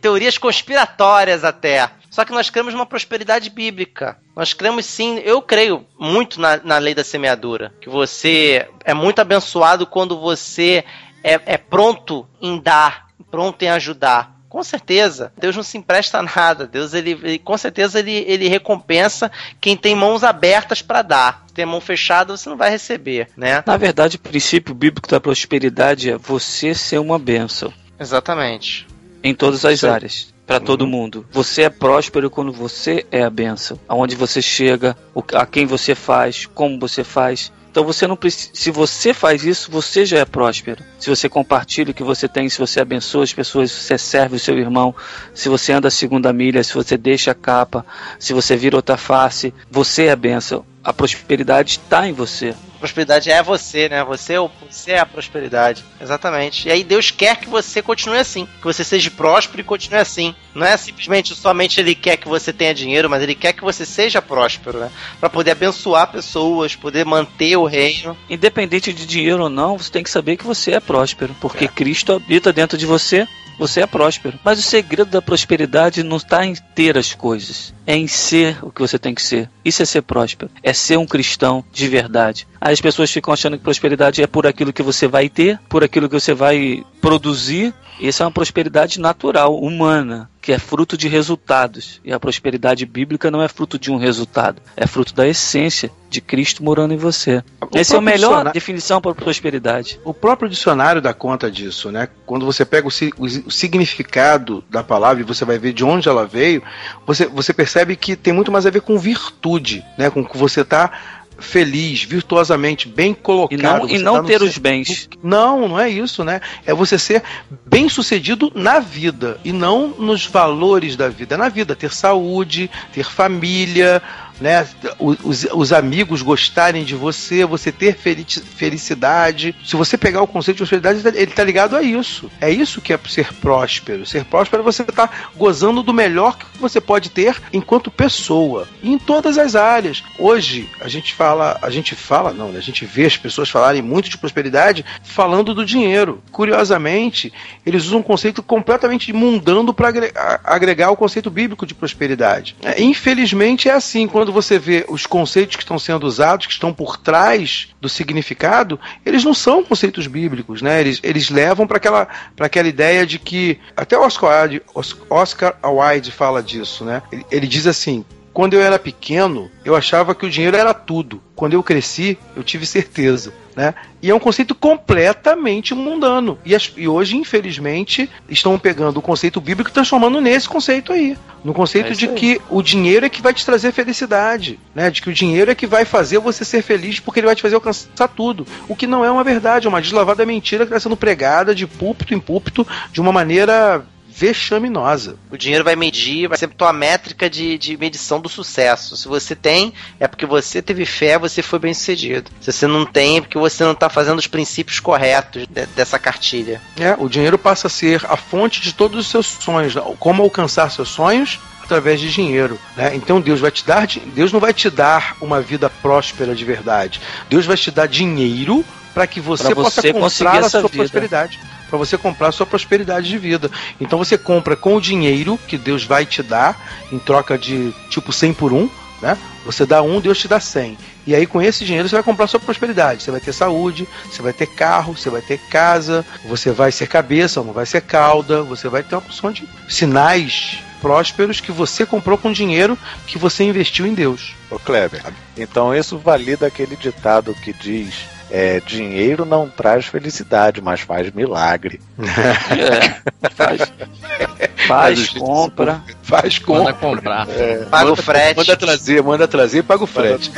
teorias conspiratórias até. Só que nós cremos numa prosperidade bíblica. Nós cremos sim, eu creio muito na, na lei da semeadura. Que você é muito abençoado quando você é, é pronto em dar pronto em ajudar. Com certeza, Deus não se empresta nada. Deus, ele, ele com certeza, ele, ele recompensa quem tem mãos abertas para dar. Se tem mão fechada, você não vai receber, né? Na verdade, o princípio bíblico da prosperidade é você ser uma bênção. Exatamente. Em todas as Sim. áreas para todo mundo. Você é próspero quando você é a benção. Aonde você chega, a quem você faz, como você faz. Então você não precisa. Se você faz isso, você já é próspero. Se você compartilha o que você tem, se você abençoa as pessoas, se você serve o seu irmão, se você anda a segunda milha, se você deixa a capa, se você vira outra face, você é benção. A prosperidade está em você prosperidade é você, né? Você, é você é a prosperidade. Exatamente. E aí Deus quer que você continue assim. Que você seja próspero e continue assim. Não é simplesmente somente Ele quer que você tenha dinheiro, mas Ele quer que você seja próspero, né? Pra poder abençoar pessoas, poder manter o reino. Independente de dinheiro ou não, você tem que saber que você é próspero. Porque é. Cristo habita dentro de você você é próspero. Mas o segredo da prosperidade não está em ter as coisas, é em ser o que você tem que ser. Isso é ser próspero, é ser um cristão de verdade. Aí as pessoas ficam achando que prosperidade é por aquilo que você vai ter, por aquilo que você vai produzir. Isso é uma prosperidade natural, humana, que é fruto de resultados. E a prosperidade bíblica não é fruto de um resultado, é fruto da essência de Cristo morando em você. O Essa é a melhor dicionário... definição para prosperidade. O próprio dicionário dá conta disso, né? Quando você pega o, o, significado da palavra e você vai ver de onde ela veio, você, você percebe que tem muito mais a ver com virtude, né? Com que você está feliz, virtuosamente bem colocado. E não, e você não tá ter os bens. Não, não é isso, né? É você ser bem sucedido na vida e não nos valores da vida. É na vida, ter saúde, ter família, né? Os, os amigos gostarem de você, você ter felici- felicidade. Se você pegar o conceito de prosperidade, ele tá ligado a isso. É isso que é ser próspero. Ser próspero é você estar gozando do melhor que você pode ter enquanto pessoa. E em todas as áreas. Hoje, a gente fala, a gente fala, não, né? a gente vê as pessoas falarem muito de prosperidade falando do dinheiro. Curiosamente, eles usam um conceito completamente mundano para agregar o conceito bíblico de prosperidade. É, infelizmente é assim, quando você vê os conceitos que estão sendo usados, que estão por trás do significado, eles não são conceitos bíblicos, né? Eles, eles levam para aquela, pra aquela ideia de que até Oscar Wilde, Os- Oscar Wilde fala disso, né? Ele, ele diz assim: quando eu era pequeno, eu achava que o dinheiro era tudo. Quando eu cresci, eu tive certeza. Né? E é um conceito completamente mundano. E, as- e hoje, infelizmente, estão pegando o conceito bíblico e transformando nesse conceito aí. No conceito É de aí. que o dinheiro é que vai te trazer felicidade. Né? De que o dinheiro é que vai fazer você ser feliz porque ele vai te fazer alcançar tudo. O que não é uma verdade, é uma deslavada mentira que está sendo pregada de púlpito em púlpito de uma maneira vexaminosa. O dinheiro vai medir, vai ser tua métrica de, de medição do sucesso. Se você tem, é porque você teve fé, você foi bem sucedido. Se você não tem, é porque você não tá fazendo os princípios corretos de- dessa cartilha. É, o dinheiro passa a ser a fonte de todos os seus sonhos. Como alcançar seus sonhos? Através de dinheiro. né? Então Deus vai te dar. Deus não vai te dar uma vida próspera de verdade. Deus vai te dar dinheiro para que você, possa você conseguir comprar a sua vida. prosperidade. Para você comprar a sua prosperidade de vida. Então você compra com o dinheiro que Deus vai te dar, em troca de tipo 100 por 1, né? Você dá um, Deus te dá 100. E aí com esse dinheiro você vai comprar sua prosperidade. Você vai ter saúde, você vai ter carro, você vai ter casa, você vai ser cabeça, não vai ser cauda, você vai ter uma porção de sinais prósperos que você comprou com dinheiro que você investiu em Deus. Ô Kleber, então isso valida aquele ditado que diz: é, dinheiro não traz felicidade, mas faz milagre. É, faz, faz compra. Faz Manda compra. comprar. Paga o Manda- frete. Manda trazer, manda trazer e paga o frete.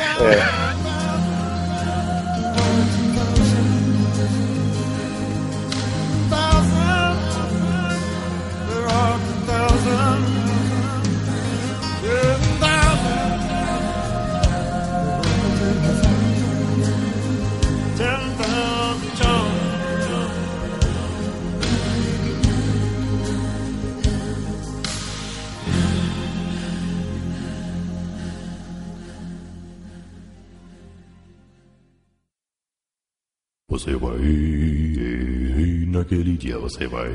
Você vai naquele dia, você vai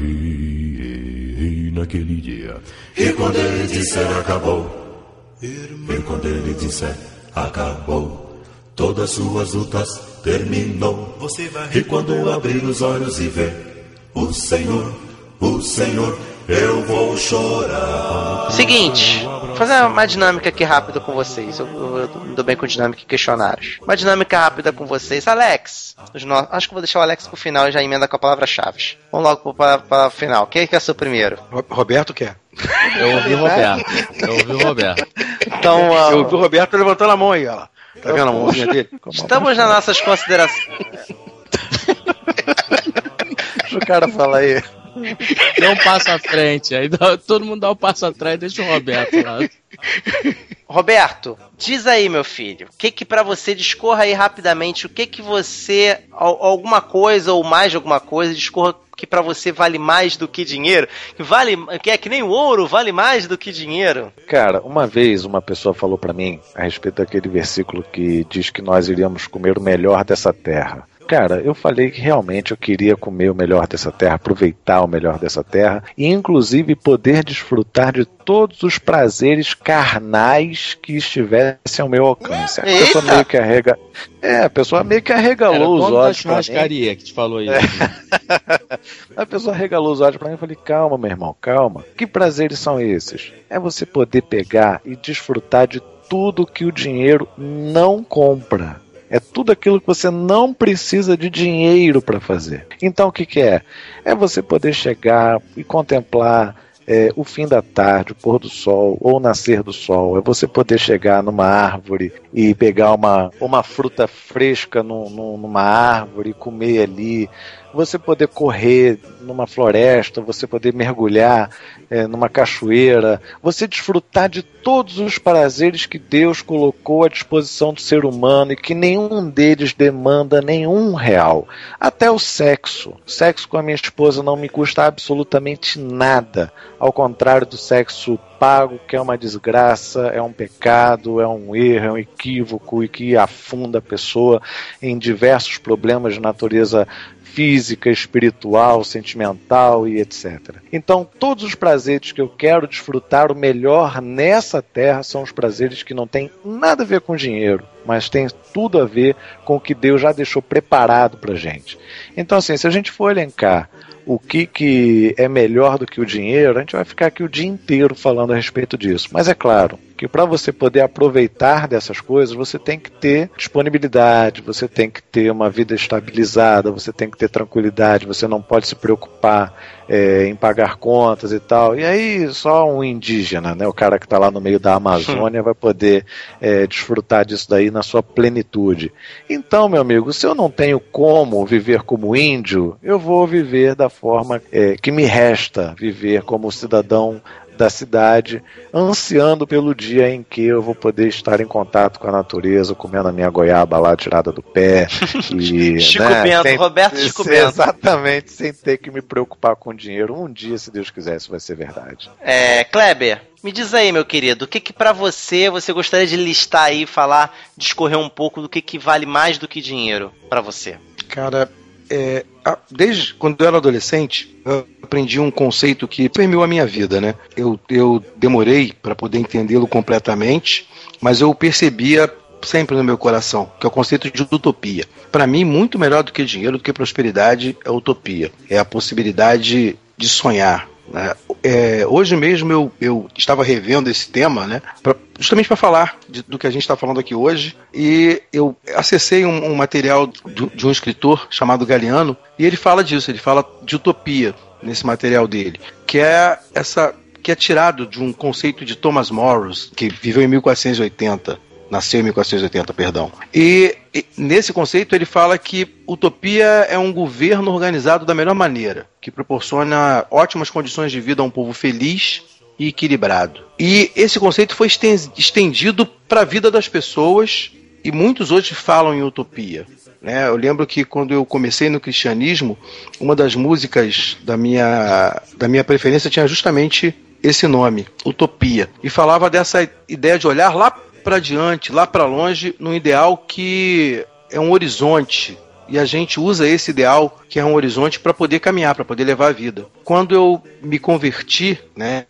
naquele dia. E quando ele disser acabou, e quando ele disser acabou, todas suas lutas terminou. Você vai e quando abrir os olhos e ver o Senhor, o Senhor, eu vou chorar. Seguinte, fazer uma dinâmica aqui rápida com vocês. Eu, eu, eu dou bem com dinâmica e questionários. Uma dinâmica rápida com vocês. Alex, os no- acho que vou deixar o Alex pro final e já emenda com a palavra-chave. Vamos logo para para final. Quem quer ser o primeiro? Ro- Roberto quer. Eu ouvi o Roberto. Eu ouvi o Roberto. Então, ah, Eu vi o Roberto levantando a mão aí, ó. Tá vendo a mãozinha dele? estamos nas nossas considerações. Deixa o cara falar aí. Dá um passo à frente. Aí todo mundo dá um passo atrás e deixa o Roberto lá. Roberto, diz aí, meu filho, o que que para você discorra aí rapidamente, o que que você al- alguma coisa ou mais de alguma coisa discorra que pra você vale mais do que dinheiro? Que vale, que é que nem o ouro, vale mais do que dinheiro? Cara, uma vez uma pessoa falou pra mim a respeito daquele versículo que diz que nós iríamos comer o melhor dessa terra. Cara, eu falei que realmente eu queria comer o melhor dessa terra, aproveitar o melhor dessa terra e inclusive poder desfrutar de todos os prazeres carnais que estivessem ao meu alcance. A pessoa meio que arrega, é, a pessoa meio que arregalou os da olhos pra mim. churrascaria que te falou isso. A pessoa regalou os olhos pra mim e falei: calma, meu irmão, calma. Que prazeres são esses? É você poder pegar e desfrutar de tudo que o dinheiro não compra. É tudo aquilo que você não precisa de dinheiro para fazer. Então o que, que é? É você poder chegar e contemplar é, o fim da tarde, o pôr do sol ou o nascer do sol. É você poder chegar numa árvore e pegar uma, uma fruta fresca numa árvore, comer ali você poder correr numa floresta, você poder mergulhar é, numa cachoeira, você desfrutar de todos os prazeres que Deus colocou à disposição do ser humano e que nenhum deles demanda nenhum real. Até o sexo. Sexo com a minha esposa não me custa absolutamente nada. Ao contrário do sexo pago, que é uma desgraça, é um pecado, é um erro, é um equívoco e que afunda a pessoa em diversos problemas de natureza física, espiritual, sentimental e etc. Então, todos os prazeres que eu quero desfrutar, o melhor nessa terra são os prazeres que não têm nada a ver com dinheiro, mas tem tudo a ver com o que Deus já deixou preparado para gente. Então, assim, se a gente for elencar o que, que é melhor do que o dinheiro, a gente vai ficar aqui o dia inteiro falando a respeito disso. Mas é claro que para você poder aproveitar dessas coisas, você tem que ter disponibilidade, você tem que ter uma vida estabilizada, você tem que ter tranquilidade, você não pode se preocupar é, em pagar contas e tal. E aí só um indígena, né, o cara que está lá no meio da Amazônia, vai poder é, desfrutar disso daí na sua plenitude. Então, meu amigo, se eu não tenho como viver como índio, eu vou viver da forma é, que me resta viver como cidadão da cidade, ansiando pelo dia em que eu vou poder estar em contato com a natureza, comendo a minha goiaba lá tirada do pé. E, Chico né, Bento, sem, Roberto Chico Bento. Exatamente, sem ter que me preocupar com dinheiro. Um dia, se Deus quiser, isso vai ser verdade. É, Kleber, me diz aí, meu querido, o que que para você você gostaria de listar aí, falar, discorrer um pouco do que que vale mais do que dinheiro para você? Cara, é, desde quando eu era adolescente, eu aprendi um conceito que permeou a minha vida, né? Eu, eu demorei para poder entendê-lo completamente, mas eu percebia sempre no meu coração, que é o conceito de utopia. Para mim, muito melhor do que dinheiro, do que prosperidade, é utopia. É a possibilidade de sonhar? É, hoje mesmo eu, eu estava revendo esse tema, né, pra, justamente para falar de, do que a gente está falando aqui hoje, e eu acessei um, um material de, de um escritor chamado Galeano, e ele fala disso, ele fala de utopia nesse material dele, que é essa que é tirado de um conceito de Thomas Morris, que viveu em 1480, Nasceu em 1480, perdão. E, e, nesse conceito ele fala que utopia é um governo organizado da melhor maneira, que proporciona ótimas condições de vida a um povo feliz e equilibrado. E esse conceito foi estendido para a vida das pessoas e muitos hoje falam em utopia. Né? Eu lembro que quando eu comecei no cristianismo, uma das músicas da minha, da minha preferência tinha justamente esse nome, Utopia, e falava dessa ideia de olhar lá para diante, lá para longe, num ideal que é um horizonte. E a gente usa esse ideal, que é um horizonte, para poder caminhar, para poder levar a vida. Quando eu me converti, né,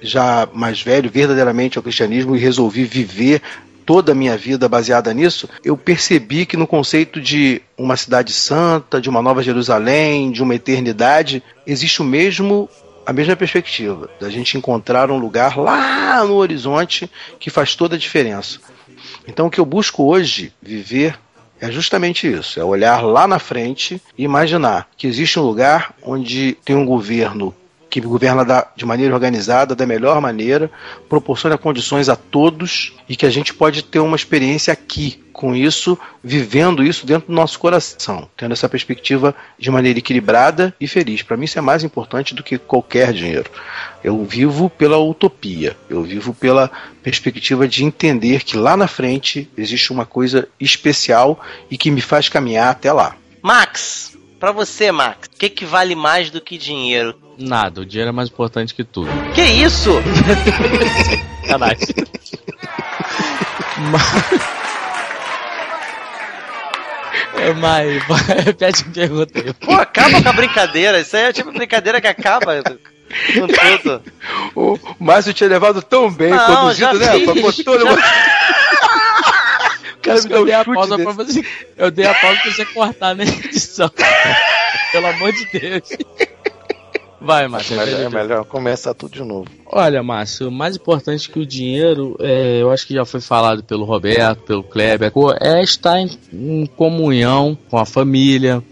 já mais velho, verdadeiramente ao cristianismo e resolvi viver toda a minha vida baseada nisso, eu percebi que no conceito de uma cidade santa, de uma nova Jerusalém, de uma eternidade, existe o mesmo a mesma perspectiva, da gente encontrar um lugar lá no horizonte que faz toda a diferença. Então, o que eu busco hoje viver é justamente isso: é olhar lá na frente e imaginar que existe um lugar onde tem um governo que governa da, de maneira organizada, da melhor maneira, proporciona condições a todos e que a gente pode ter uma experiência aqui, com isso, vivendo isso dentro do nosso coração, tendo essa perspectiva de maneira equilibrada e feliz. Para mim, isso é mais importante do que qualquer dinheiro. Eu vivo pela utopia, eu vivo pela perspectiva de entender que lá na frente existe uma coisa especial e que me faz caminhar até lá. Max, para você, Max, o que, que vale mais do que dinheiro? Nada, o dinheiro é mais importante que tudo. Que isso? Caralho. Mas, repete a pergunta aí. Pô, acaba com a brincadeira. Isso aí é tipo brincadeira que acaba com tudo. O Márcio tinha levado tão bem, Não, conduzido, né? Fiz, Pô, todo já... cara me deu eu dei a pausa pra você. Eu dei a pausa pra você cortar na edição. Pelo amor de Deus. Vai, Márcio. É, é melhor começar tudo de novo. Olha, Márcio, mais importante que o dinheiro, é, eu acho que já foi falado pelo Roberto, pelo Kleber, é estar em, em comunhão com a família,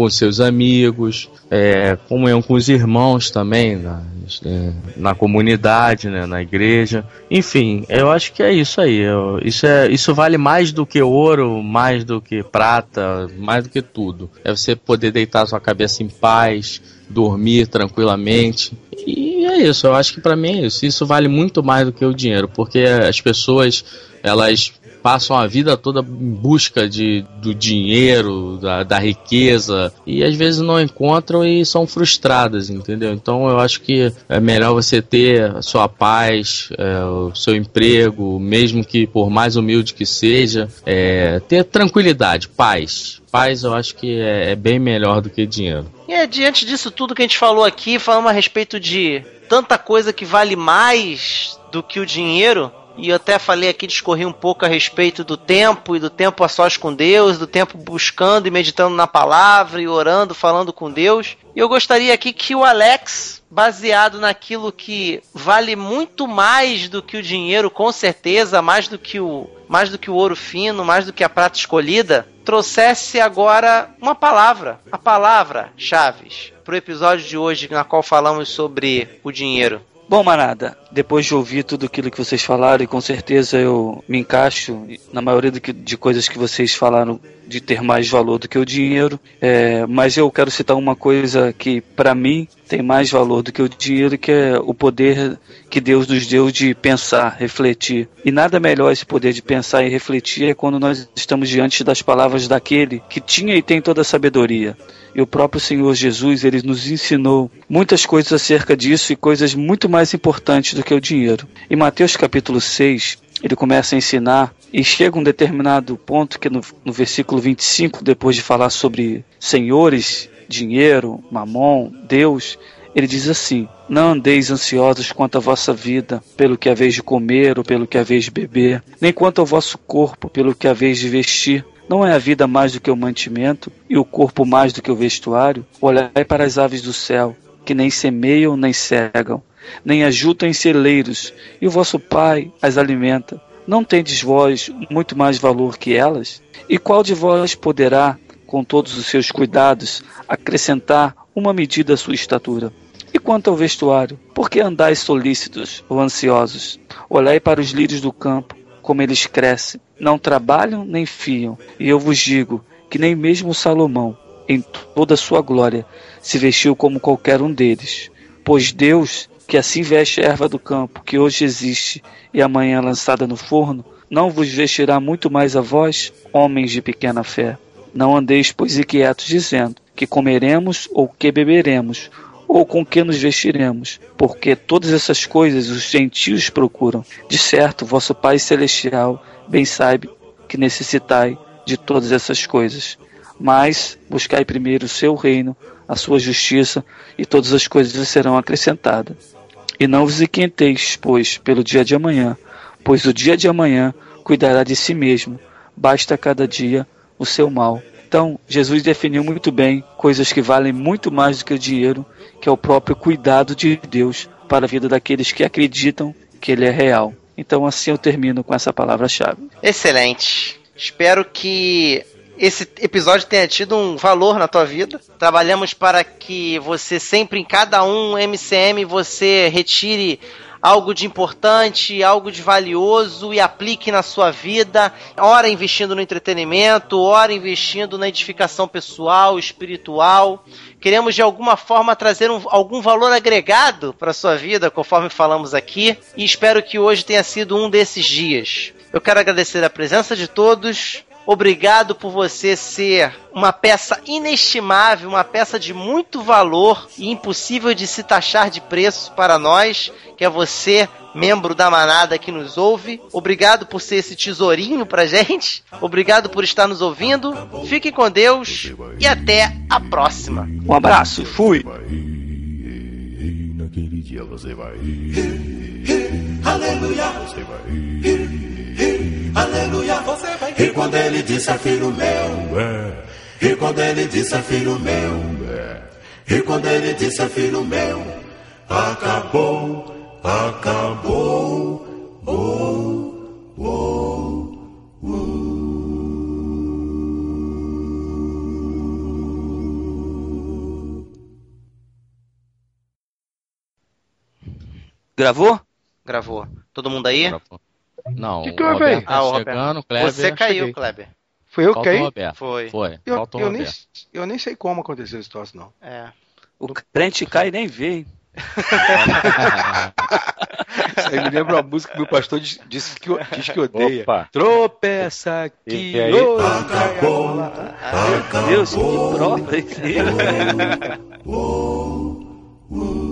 com seus amigos, é, comunhão com os irmãos também, na, é, na comunidade, né, na igreja. Enfim, eu acho que é isso aí. Eu, isso, é, isso vale mais do que ouro, mais do que prata, mais do que tudo. É você poder deitar sua cabeça em paz, dormir tranquilamente. E é isso, eu acho que para mim é isso. Isso vale muito mais do que o dinheiro, porque as pessoas elas passam a vida toda em busca de, do dinheiro, da, da riqueza, e às vezes não encontram e são frustradas, entendeu? Então eu acho que é melhor você ter a sua paz, é, o seu emprego, mesmo que por mais humilde que seja, é, ter tranquilidade, paz. Paz eu acho que é, é bem melhor do que dinheiro. E é, diante disso tudo que a gente falou aqui, falamos a respeito de tanta coisa que vale mais do que o dinheiro, e eu até falei aqui, discorri um pouco a respeito do tempo e do tempo a sós com Deus, do tempo buscando e meditando na palavra e orando, falando com Deus. E eu gostaria aqui que o Alex, baseado naquilo que vale muito mais do que o dinheiro, com certeza, mais do que o mais do que o ouro fino, mais do que a prata escolhida, trouxesse agora uma palavra, a palavra Chaves, para o episódio de hoje na qual falamos sobre o dinheiro. Bom, Manada, depois de ouvir tudo aquilo que vocês falaram, e com certeza eu me encaixo na maioria de coisas que vocês falaram de ter mais valor do que o dinheiro, é, mas eu quero citar uma coisa que, para mim, tem mais valor do que o dinheiro, que é o poder que Deus nos deu de pensar, refletir. E nada melhor esse poder de pensar e refletir é quando nós estamos diante das palavras daquele que tinha e tem toda a sabedoria e o próprio Senhor Jesus, ele nos ensinou muitas coisas acerca disso e coisas muito mais importantes do que o dinheiro. Em Mateus capítulo 6, ele começa a ensinar e chega um determinado ponto que no, no versículo 25, depois de falar sobre senhores, dinheiro, mamon, Deus, ele diz assim: Não andeis ansiosos quanto à vossa vida, pelo que haveis de comer ou pelo que haveis de beber, nem quanto ao vosso corpo, pelo que haveis de vestir. Não é a vida mais do que o mantimento, e o corpo mais do que o vestuário? Olhai para as aves do céu, que nem semeiam nem cegam, nem ajutam em celeiros, e o vosso Pai as alimenta. Não tendes vós muito mais valor que elas? E qual de vós poderá, com todos os seus cuidados, acrescentar uma medida à sua estatura? E quanto ao vestuário, por que andais solícitos ou ansiosos? Olhai para os lírios do campo, como eles crescem, não trabalham nem fiam. E eu vos digo que nem mesmo Salomão, em toda a sua glória, se vestiu como qualquer um deles. Pois Deus, que assim veste a erva do campo, que hoje existe e amanhã é lançada no forno, não vos vestirá muito mais a vós, homens de pequena fé. Não andeis, pois, inquietos, dizendo que comeremos ou que beberemos, ou com que nos vestiremos, porque todas essas coisas os gentios procuram. De certo, vosso Pai Celestial bem sabe que necessitai de todas essas coisas. Mas buscai primeiro o seu reino, a sua justiça, e todas as coisas serão acrescentadas. E não vos inquieteis, pois, pelo dia de amanhã, pois o dia de amanhã cuidará de si mesmo, basta cada dia o seu mal. Então, Jesus definiu muito bem coisas que valem muito mais do que o dinheiro, que é o próprio cuidado de Deus para a vida daqueles que acreditam que Ele é real. Então, assim eu termino com essa palavra-chave. Excelente. Espero que esse episódio tenha tido um valor na tua vida. Trabalhamos para que você sempre em cada um MCM você retire algo de importante, algo de valioso e aplique na sua vida, ora investindo no entretenimento, ora investindo na edificação pessoal, espiritual. Queremos de alguma forma trazer um, algum valor agregado para a sua vida, conforme falamos aqui, e espero que hoje tenha sido um desses dias. Eu quero agradecer a presença de todos, Obrigado por você ser uma peça inestimável, uma peça de muito valor e impossível de se taxar de preço para nós, que é você, membro da manada que nos ouve. Obrigado por ser esse tesourinho pra gente. Obrigado por estar nos ouvindo. Fique com Deus e até a próxima. Um abraço, fui. Naquele dia você vai. Aleluia. Você vai aleluia, você vai E quando ele disse, filho meu. E quando ele disse, filho meu. E quando ele disse, filho meu, acabou, acabou, oh, oh, oh. Gravou? Gravou. Todo mundo aí? Gravou. Não, Que que o? Roberto tá Ah, chegando, Kleber. Você caiu, cheguei. Kleber. Foi eu que caí? Foi. Foi, Eu, eu, nem, eu nem sei como aconteceu esse troço, não. É. O crente cai e nem vê, hein? Isso aí me lembra uma música que meu pastor diz, disse que, diz que odeia. Opa. Tropeça aqui, E aí? Acabou. Meu Deus, que prova isso